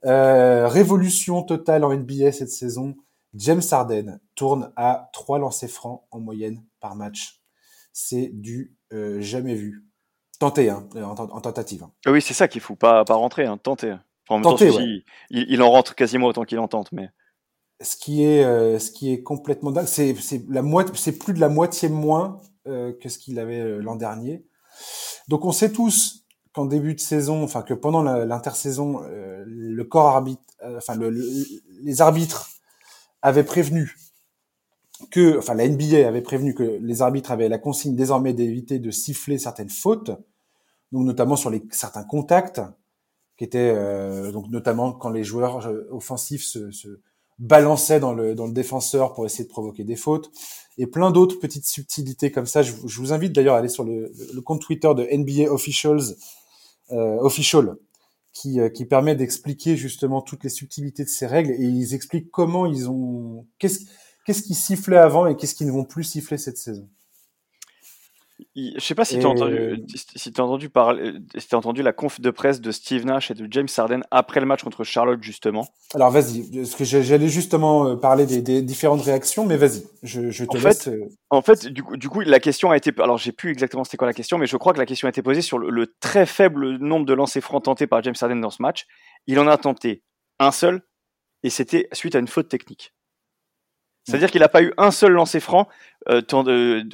Euh, révolution totale en NBA cette saison. James Harden tourne à trois lancers francs en moyenne par match. C'est du euh, jamais vu. Tenter, hein, en, tentative. Hein. Oui, c'est ça qu'il faut pas pas rentrer, hein, tenter. en tenter, il, en rentre quasiment autant qu'il en tente, mais. Ce qui est, euh, ce qui est complètement dingue, c'est la moitié, c'est plus de la moitié moins euh, que ce qu'il avait l'an dernier. Donc on sait tous qu'en début de saison, enfin que pendant l'intersaison, le corps arbitre, enfin le, les arbitres avaient prévenu que, enfin la NBA avait prévenu que les arbitres avaient la consigne désormais d'éviter de siffler certaines fautes, donc notamment sur certains contacts, qui étaient euh, donc notamment quand les joueurs euh, offensifs se, balançaient dans le dans le défenseur pour essayer de provoquer des fautes, et plein d'autres petites subtilités comme ça. Je, vous invite d'ailleurs à aller sur le, compte Twitter de NBA Officials euh, Official qui, qui permet d'expliquer justement toutes les subtilités de ces règles et ils expliquent comment ils ont qu'est-ce qu'est-ce qui sifflait avant et qu'est-ce qui ne vont plus siffler cette saison. Je sais pas si tu as entendu, si as entendu parler, si as entendu la conf de presse de Steve Nash et de James Harden après le match contre Charlotte justement. Alors vas-y, parce que j'allais justement euh, parler des, différentes réactions, mais vas-y, je, je, te en laisse. Fait, euh. en fait, du coup, du coup, la question a été, alors j'ai plus exactement c'était quoi la question, mais je crois que la question a été posée sur le, le très faible nombre de lancers francs tentés par James Harden dans ce match. Il en a tenté un seul, et c'était suite à une faute technique. C'est-à-dire qu'il n'a pas eu un seul lancer franc euh,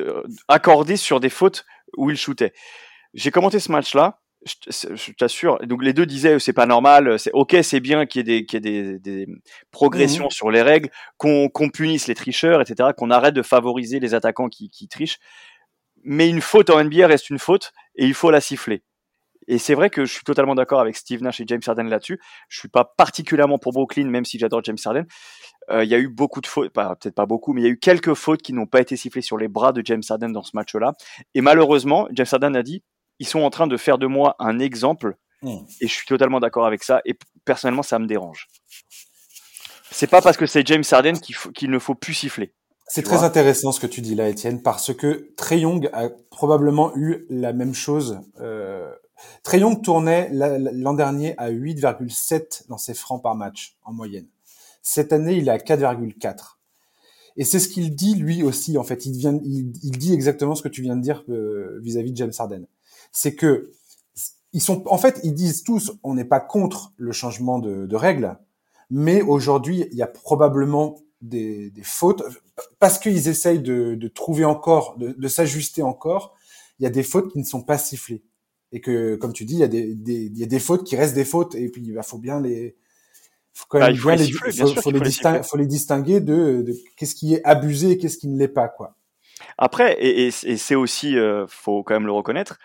accordé sur des fautes où il shootait. J'ai commenté ce match-là, je, t'assure. Donc les deux disaient c'est pas normal, c'est ok, c'est bien qu'il y ait des, qu'il y ait des, progressions mhm. sur les règles, qu'on punisse les tricheurs, etc., qu'on arrête de favoriser les attaquants qui, qui trichent. Mais une faute en NBA reste une faute et il faut la siffler. Et c'est vrai que je suis totalement d'accord avec Steve Nash et James Harden là-dessus. Je suis pas particulièrement pour Brooklyn, même si j'adore James Harden. Euh, il y a eu beaucoup de fautes, peut-être pas beaucoup, mais il y a eu quelques fautes qui n'ont pas été sifflées sur les bras de James Harden dans ce match-là. Et malheureusement, James Harden a dit, ils sont en train de faire de moi un exemple. Hmm. Et je suis totalement d'accord avec ça. Et personnellement, ça me dérange. C'est pas parce que c'est James Harden qu'il ne faut plus siffler. C'est très intéressant ce que tu dis là, Étienne, parce que Trey Young a probablement eu la même chose. Euh, Trey Young tournait l'an dernier à 8,7 dans ses francs par match en moyenne. Cette année, il est à 4,4. Et c'est ce qu'il dit lui aussi. En fait, il, il, dit exactement ce que tu viens de dire euh, vis-à-vis de James Harden. C'est que ils sont, en fait, ils disent tous, on n'est pas contre le changement de, de règles, mais aujourd'hui, il y a probablement des, des fautes parce qu'ils essayent de, de, trouver encore, de, de s'ajuster encore. Il y a des fautes qui ne sont pas sifflées et que, comme tu dis, il y a des, des, il y a des fautes qui restent des fautes et puis il faut bien les faut quand même faut les, faut, les, distinguer, faut les distinguer de, de qu'est-ce qui est abusé et qu'est-ce qui ne l'est pas, quoi. Après, et, et c'est aussi, euh, faut quand même le reconnaître,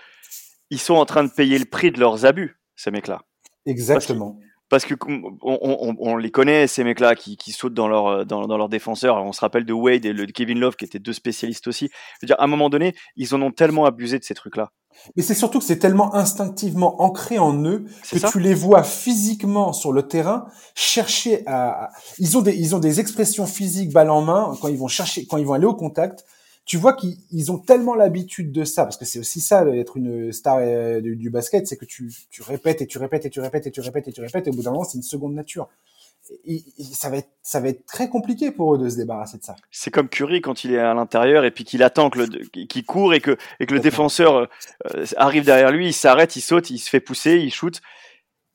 ils sont en train de payer le prix de leurs abus, ces mecs-là. Exactement. Parce que, on, on, on, les connaît ces mecs-là qui, qui sautent dans leur dans, dans leur défenseur. on se rappelle de Wade et de Kevin Love qui étaient deux spécialistes aussi. Je veux dire, à un moment donné, ils en ont tellement abusé de ces trucs-là. Mais c'est surtout que c'est tellement instinctivement ancré en eux que tu les vois physiquement sur le terrain chercher à. Ils ont des ils ont des expressions physiques balle en main quand ils vont chercher quand ils vont aller au contact. Tu vois qu'ils ont tellement l'habitude de ça parce que c'est aussi ça être une star euh, du, basket, c'est que tu tu répètes et tu répètes et tu répètes et tu répètes et tu répètes et au bout d'un moment c'est une seconde nature ça va être ça va être très compliqué pour eux de se débarrasser de ça. C'est comme Curry quand il est à l'intérieur et puis qu'il attend qu'il court et que et que le défenseur euh, arrive derrière lui, il s'arrête, il saute, il se fait pousser, il shoot.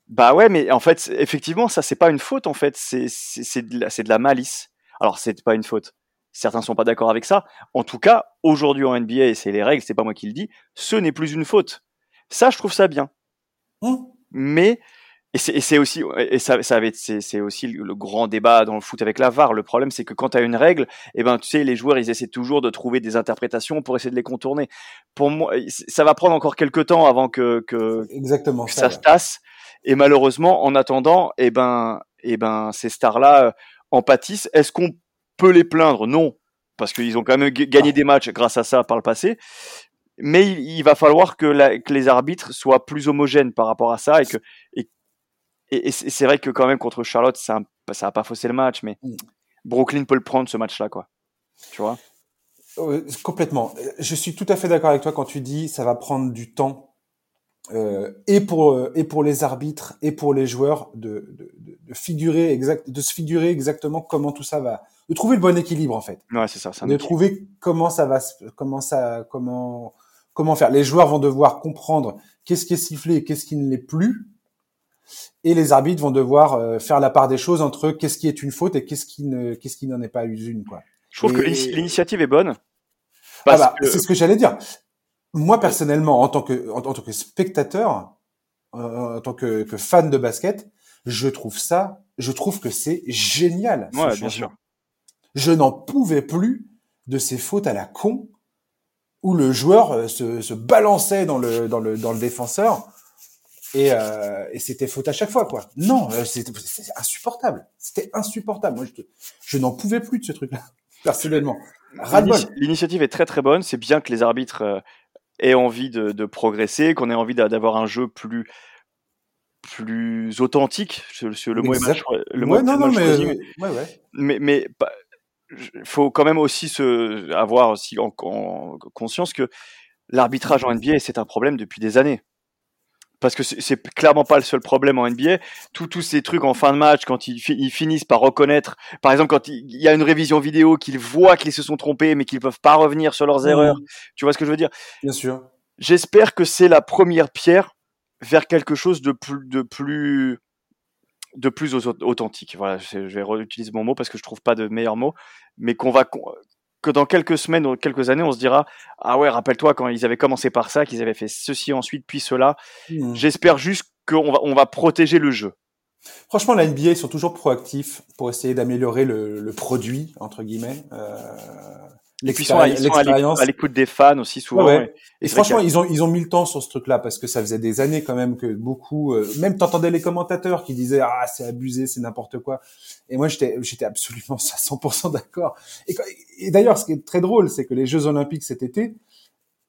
Bah ouais, mais en fait, effectivement, ça c'est pas une faute en fait, c'est de la de la malice. Alors c'est pas une faute. Certains sont pas d'accord avec ça. En tout cas, aujourd'hui en NBA, et c'est les règles, c'est pas moi qui le dis, ce n'est plus une faute. Ça, je trouve ça bien. Mmh. Mais et c'est aussi, et ça, ça c'est aussi le grand débat dans le foot avec la VAR. Le problème, c'est que quand tu as une règle, eh ben, tu sais, les joueurs, ils essaient toujours de trouver des interprétations pour essayer de les contourner. Pour moi, ça va prendre encore quelques temps avant que, que, Exactement, ça, se tasse. Et malheureusement, en attendant, eh ben, eh ben, ces stars-là euh, en pâtissent. Est-ce qu'on peut les plaindre Non, parce qu'ils ont quand même gagné ah. des matchs grâce à ça par le passé mais il, va falloir que, la, que, les arbitres soient plus homogènes par rapport à ça et que, et et, c'est vrai que quand même contre Charlotte, ça, ça a pas faussé le match, mais mm. Brooklyn peut le prendre ce match-là, quoi. Tu vois? Euh, complètement. Je suis tout à fait d'accord avec toi quand tu dis ça va prendre du temps euh, et pour euh, et pour les arbitres et pour les joueurs de, de, de, figurer exact de se figurer exactement comment tout ça va de trouver le bon équilibre en fait. Ouais, c'est ça. De trouver comment ça va comment ça comment comment faire. Les joueurs vont devoir comprendre qu'est-ce qui est sifflé et qu'est-ce qui ne l'est plus. Et les arbitres vont devoir euh, faire la part des choses entre qu'est-ce qui est une faute et qu'est-ce qui ne qu'est-ce qui n'en est pas une quoi. Je trouve que l'initiative est bonne. Ah bah, C'est ce que j'allais dire. Moi personnellement, en tant que en, tant que spectateur, euh, en tant que, que, fan de basket, je trouve ça, je trouve que c'est génial. Ouais, bien sûr. Je n'en pouvais plus de ces fautes à la con où le joueur euh, se, se balançait dans le dans le dans le défenseur et, euh, et c'était faute à chaque fois quoi. Non, euh, c'était insupportable. C'était insupportable. Moi, je, je n'en pouvais plus de ce truc-là personnellement. L'initiative est très très bonne. C'est bien que les arbitres euh, aient envie de, de progresser, qu'on ait envie d'avoir un jeu plus plus authentique. Le mot est le mot non, non, mais, mais, ouais, ouais. mais, mais faut quand même aussi se avoir aussi en, en conscience que l'arbitrage en NBA c'est un problème depuis des années parce que c'est clairement pas le seul problème en NBA. Tous ces trucs en fin de match, quand ils, finissent par reconnaître, par exemple, quand il, y a une révision vidéo, qu'ils voient qu'ils se sont trompés, mais qu'ils peuvent pas revenir sur leurs mmh. erreurs. Tu vois ce que je veux dire? Bien sûr. J'espère que c'est la première pierre vers quelque chose de plus, de plus, de plus authentique. Voilà, je vais réutiliser mon mot parce que je trouve pas de meilleur mot, mais qu'on va que dans quelques semaines ou quelques années, on se dira ah ouais, rappelle-toi quand ils avaient commencé par ça, qu'ils avaient fait ceci ensuite puis cela. Hmm. J'espère juste qu'on va on va protéger le jeu. Franchement, la NBA ils sont toujours proactifs pour essayer d'améliorer le, le, produit entre guillemets. Euh, L'expérience. À l'écoute des fans aussi souvent. Et, franchement, ils ont ils ont mis le temps sur ce truc-là parce que ça faisait des années quand même que beaucoup, euh, même t'entendais les commentateurs qui disaient ah c'est abusé, c'est n'importe quoi. Et moi j'étais j'étais absolument à 100% d'accord. Et, et d'ailleurs, ce qui est très drôle, c'est que les Jeux Olympiques cet été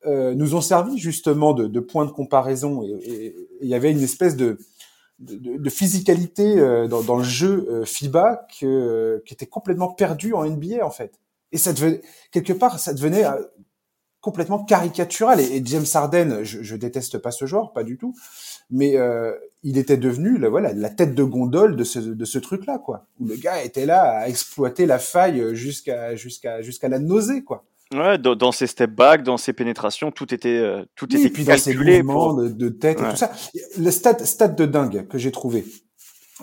euh, nous ont servi justement de, de point de comparaison et il y avait une espèce de de, de physicalité euh, dans, dans, le jeu euh, FIBA que, qui était complètement perdu en NBA en fait. Et ça devenait, quelque part, ça devenait euh, complètement caricatural. Et, James Harden, je, je déteste pas ce genre, pas du tout, mais euh, il était devenu, la, voilà, la tête de gondole de ce, de ce truc-là, quoi. Où le gars était là à exploiter la faille jusqu'à jusqu'à jusqu'à la nausée, quoi. Ouais, dans, ses step back, dans ses pénétrations, tout était euh, tout était et puis dans ses mouvements de, tête et tout ça. Le stade stade de dingue que j'ai trouvé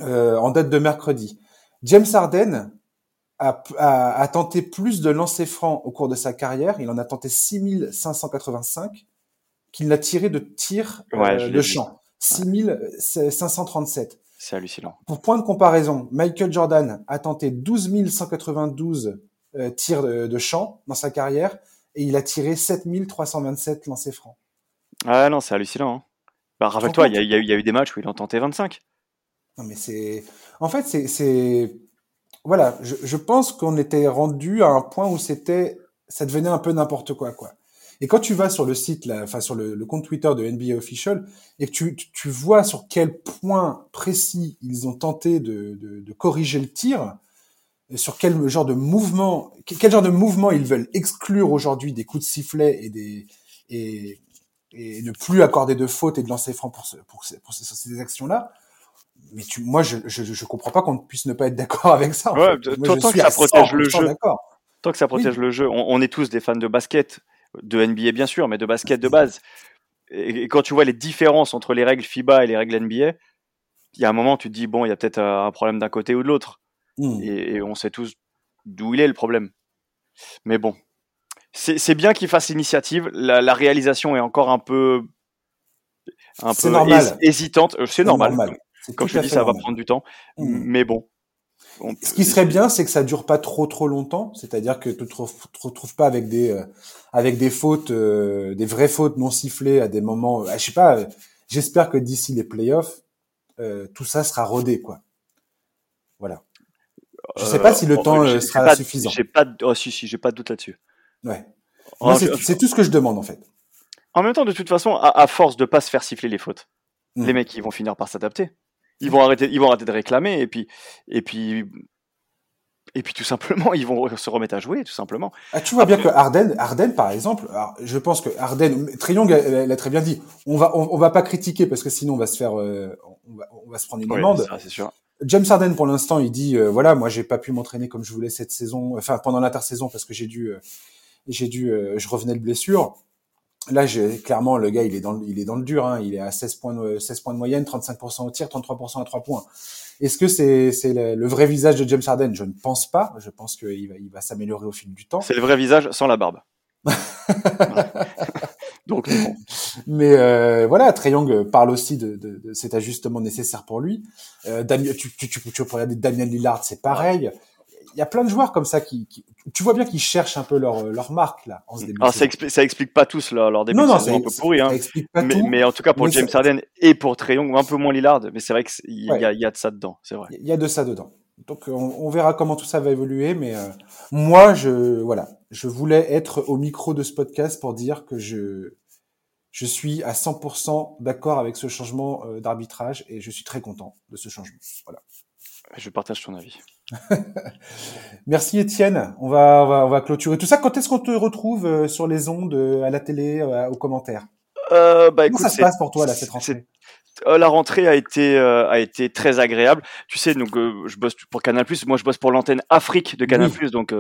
euh, en date de mercredi. James Harden a, tenté plus de lancers francs au cours de sa carrière. Il en a tenté 6585 qu'il n'a tiré de tirs euh, de champ. 6537. C'est hallucinant. Pour point de comparaison, Michael Jordan a tenté 12 192 euh, tirs de, champ dans sa carrière et il a tiré 7327 lancers francs. Ah non, c'est hallucinant. Hein. Bah, rappelle-toi, il y, y, a eu des matchs où il en tentait 25. Non mais c'est, en fait, c'est, voilà, je, je pense qu'on était rendu à un point où c'était, ça devenait un peu n'importe quoi, quoi. Et quand tu vas sur le site, là, enfin sur le, compte Twitter de NBA Official, et que tu, tu, vois sur quel point précis ils ont tenté de, de, de corriger le tir, sur quel genre de mouvement, quel genre de mouvement ils veulent exclure aujourd'hui des coups de sifflet et des et, et ne plus accorder de fautes et de lancer francs pour, ce, pour, ces, pour ces actions-là, mais tu, moi, je, je, je comprends pas qu'on puisse ne pas être d'accord avec ça. Ouais, tant, que ça protège le jeu. Tant que ça protège le jeu. On, est tous des fans de basket, de NBA bien sûr, mais de basket de base. Et, quand tu vois les différences entre les règles FIBA et les règles NBA, il y a un moment, tu te dis, bon, il y a peut-être un problème d'un côté ou de l'autre. Hmm. Et, on sait tous d'où il est le problème. Mais bon, c'est bien qu'il fasse l'initiative. La, la, réalisation est encore un peu, un peu hésitante. Euh, c'est normal. normal. Comme je te dis, ça va prendre du temps. Mmh. Mais bon. Ce qui serait bien, c'est que ça dure pas trop trop longtemps, c'est-à-dire que tu te retrouves pas avec des euh, avec des fautes, euh, des vraies fautes non sifflées à des moments. Euh, je sais pas. J'espère que d'ici les playoffs, tout ça sera rodé, quoi. Voilà. Je sais pas si le temps sera suffisant. J'ai pas, oh, si si, j'ai pas de doute là-dessus. Ouais. Oh, c'est tout ce que je demande en fait. En même temps, de toute façon, à, à force de pas se faire siffler les fautes, les mmh. mecs ils vont finir par s'adapter ils vont arrêter, ils vont arrêter de réclamer et puis et puis et puis tout simplement, ils vont se remettre à jouer, tout simplement. Ah, tu vois bien que Arden, Arden par exemple, je pense que Arden, Triong l'a très bien dit. On va, on, va pas critiquer parce que sinon on va se faire, euh, on, va, on, va, se prendre une amende. c'est sûr. James Harden pour l'instant, il dit euh, voilà, moi j'ai pas pu m'entraîner comme je voulais cette saison, enfin pendant l'intersaison parce que j'ai dû, euh, j'ai dû, je revenais de blessure. Là, clairement le gars, il est dans, il est dans le dur. Hein, il est à 16 points, 16 points de moyenne, 35% au tir, 33% à 3 points. Est-ce que c'est c'est le, vrai visage de James Harden? Je ne pense pas. Je pense qu'il va, il va s'améliorer au fil du temps. C'est le vrai visage sans la barbe. Donc, mais euh, voilà, Trey Young parle aussi de, de, de, cet ajustement nécessaire pour lui. Euh, Damien, tu, tu, tu, tu peux regarder Damien Lillard, c'est pareil il y a plein de joueurs comme ça qui, tu vois bien qu'ils cherchent un peu leur, leur marque là en ce début. Alors, ça, explique, ça explique pas tous leur, leur début non, non, saison un peu pourri, hein. mais, mais, en tout cas pour James Harden et pour Trey Young, un peu moins Lillard, mais c'est vrai qu'il y, a, y a de ça dedans, c'est vrai. Il y a de ça dedans. Donc on, on, verra comment tout ça va évoluer, mais euh, moi je voilà, je voulais être au micro de ce podcast pour dire que je je suis à 100% d'accord avec ce changement euh, d'arbitrage et je suis très content de ce changement. Voilà. Je partage ton avis. Merci Étienne. On va, on va, on va clôturer tout ça. Quand est-ce qu'on te retrouve euh, sur les ondes, à la télé, euh, aux commentaires? Euh, bah, Comment ça se passe pour toi là cette rentrée? euh, la rentrée a été euh, a été très agréable. Tu sais, donc euh, je bosse pour Canal+. Moi, je bosse pour l'antenne Afrique de Canal+. donc,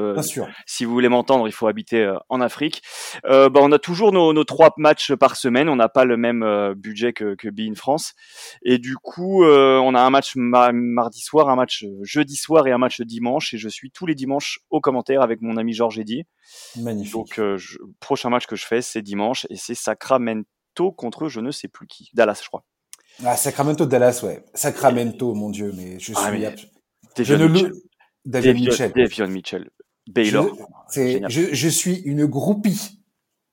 si vous voulez m'entendre, il faut habiter en Afrique. bah, on a toujours nos, nos trois matchs par semaine. On n'a pas le même budget que que Be in France. Et du coup, on a un match mardi soir, un match jeudi soir et un match dimanche. Et je suis tous les dimanches aux commentaires avec mon ami Georges Eddy. Magnifique. Donc, je, prochain match que je fais, c'est dimanche et c'est Sacramento contre je ne sais plus qui, Dallas, je crois. Ah, Sacramento Dallas, ouais. Sacramento, mon Dieu, mais je ah, suis. Ah, je ne Mitchell. David Mitchell. Baylor. Je, je, je, suis une groupie.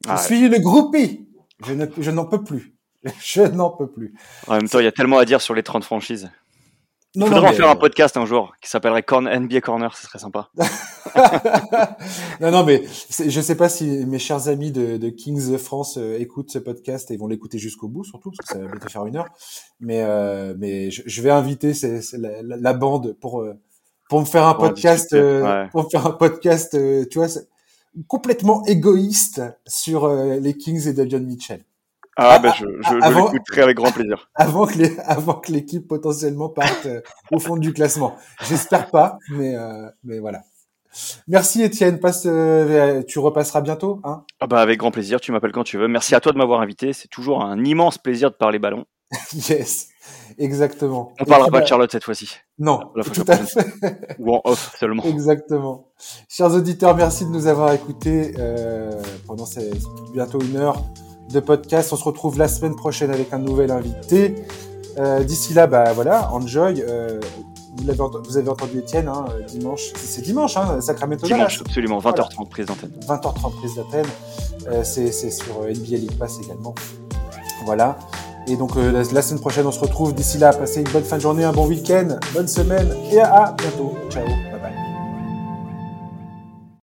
Je ah, suis une groupie. Je ne, je n'en peux plus. Je n'en peux plus. En même temps, il y a tellement à dire sur les 30 franchises. Il faudrait en faire un euh, podcast un jour qui s'appellerait NBA Corner, ce serait sympa. non, non, mais je sais pas si mes chers amis de, de Kings France euh, écoutent ce podcast et vont l'écouter jusqu'au bout, surtout parce que ça va bientôt faire une heure. Mais euh, mais je, vais inviter la, la, bande pour pour me faire un podcast, pour me faire un podcast, tu vois, complètement égoïste sur les Kings et Davion Mitchell. Ah, ben je, je, je l'écouterai avec grand plaisir. Avant que les, avant que l'équipe potentiellement parte euh, au fond du classement. J'espère pas, mais euh, mais voilà. Merci Étienne, passe, euh, tu repasseras bientôt, hein? Ah bah avec grand plaisir, tu m'appelles quand tu veux. Merci à toi de m'avoir invité, c'est toujours un immense plaisir de parler ballon. yes, exactement. On parlera pas de Charlotte cette fois-ci. Non, tout à fait. Ou en off seulement. Exactement. Chers auditeurs, merci de nous avoir écoutés pendant ces, bientôt une heure de podcast. On se retrouve la semaine prochaine avec un nouvel invité. Euh, D'ici là, bah voilà, enjoy. Euh, vous, avez, vous avez entendu Étienne, hein, dimanche. C'est dimanche, hein, Sacramento. Dimanche, absolument. 20h30 prise d'antenne. 20h30 prise d'antenne. Euh, C'est sur NBA League Pass également. Voilà. Et donc la, la, semaine prochaine, on se retrouve. D'ici là, passez une bonne fin de journée, un bon week-end, bonne semaine et à bientôt. Ciao.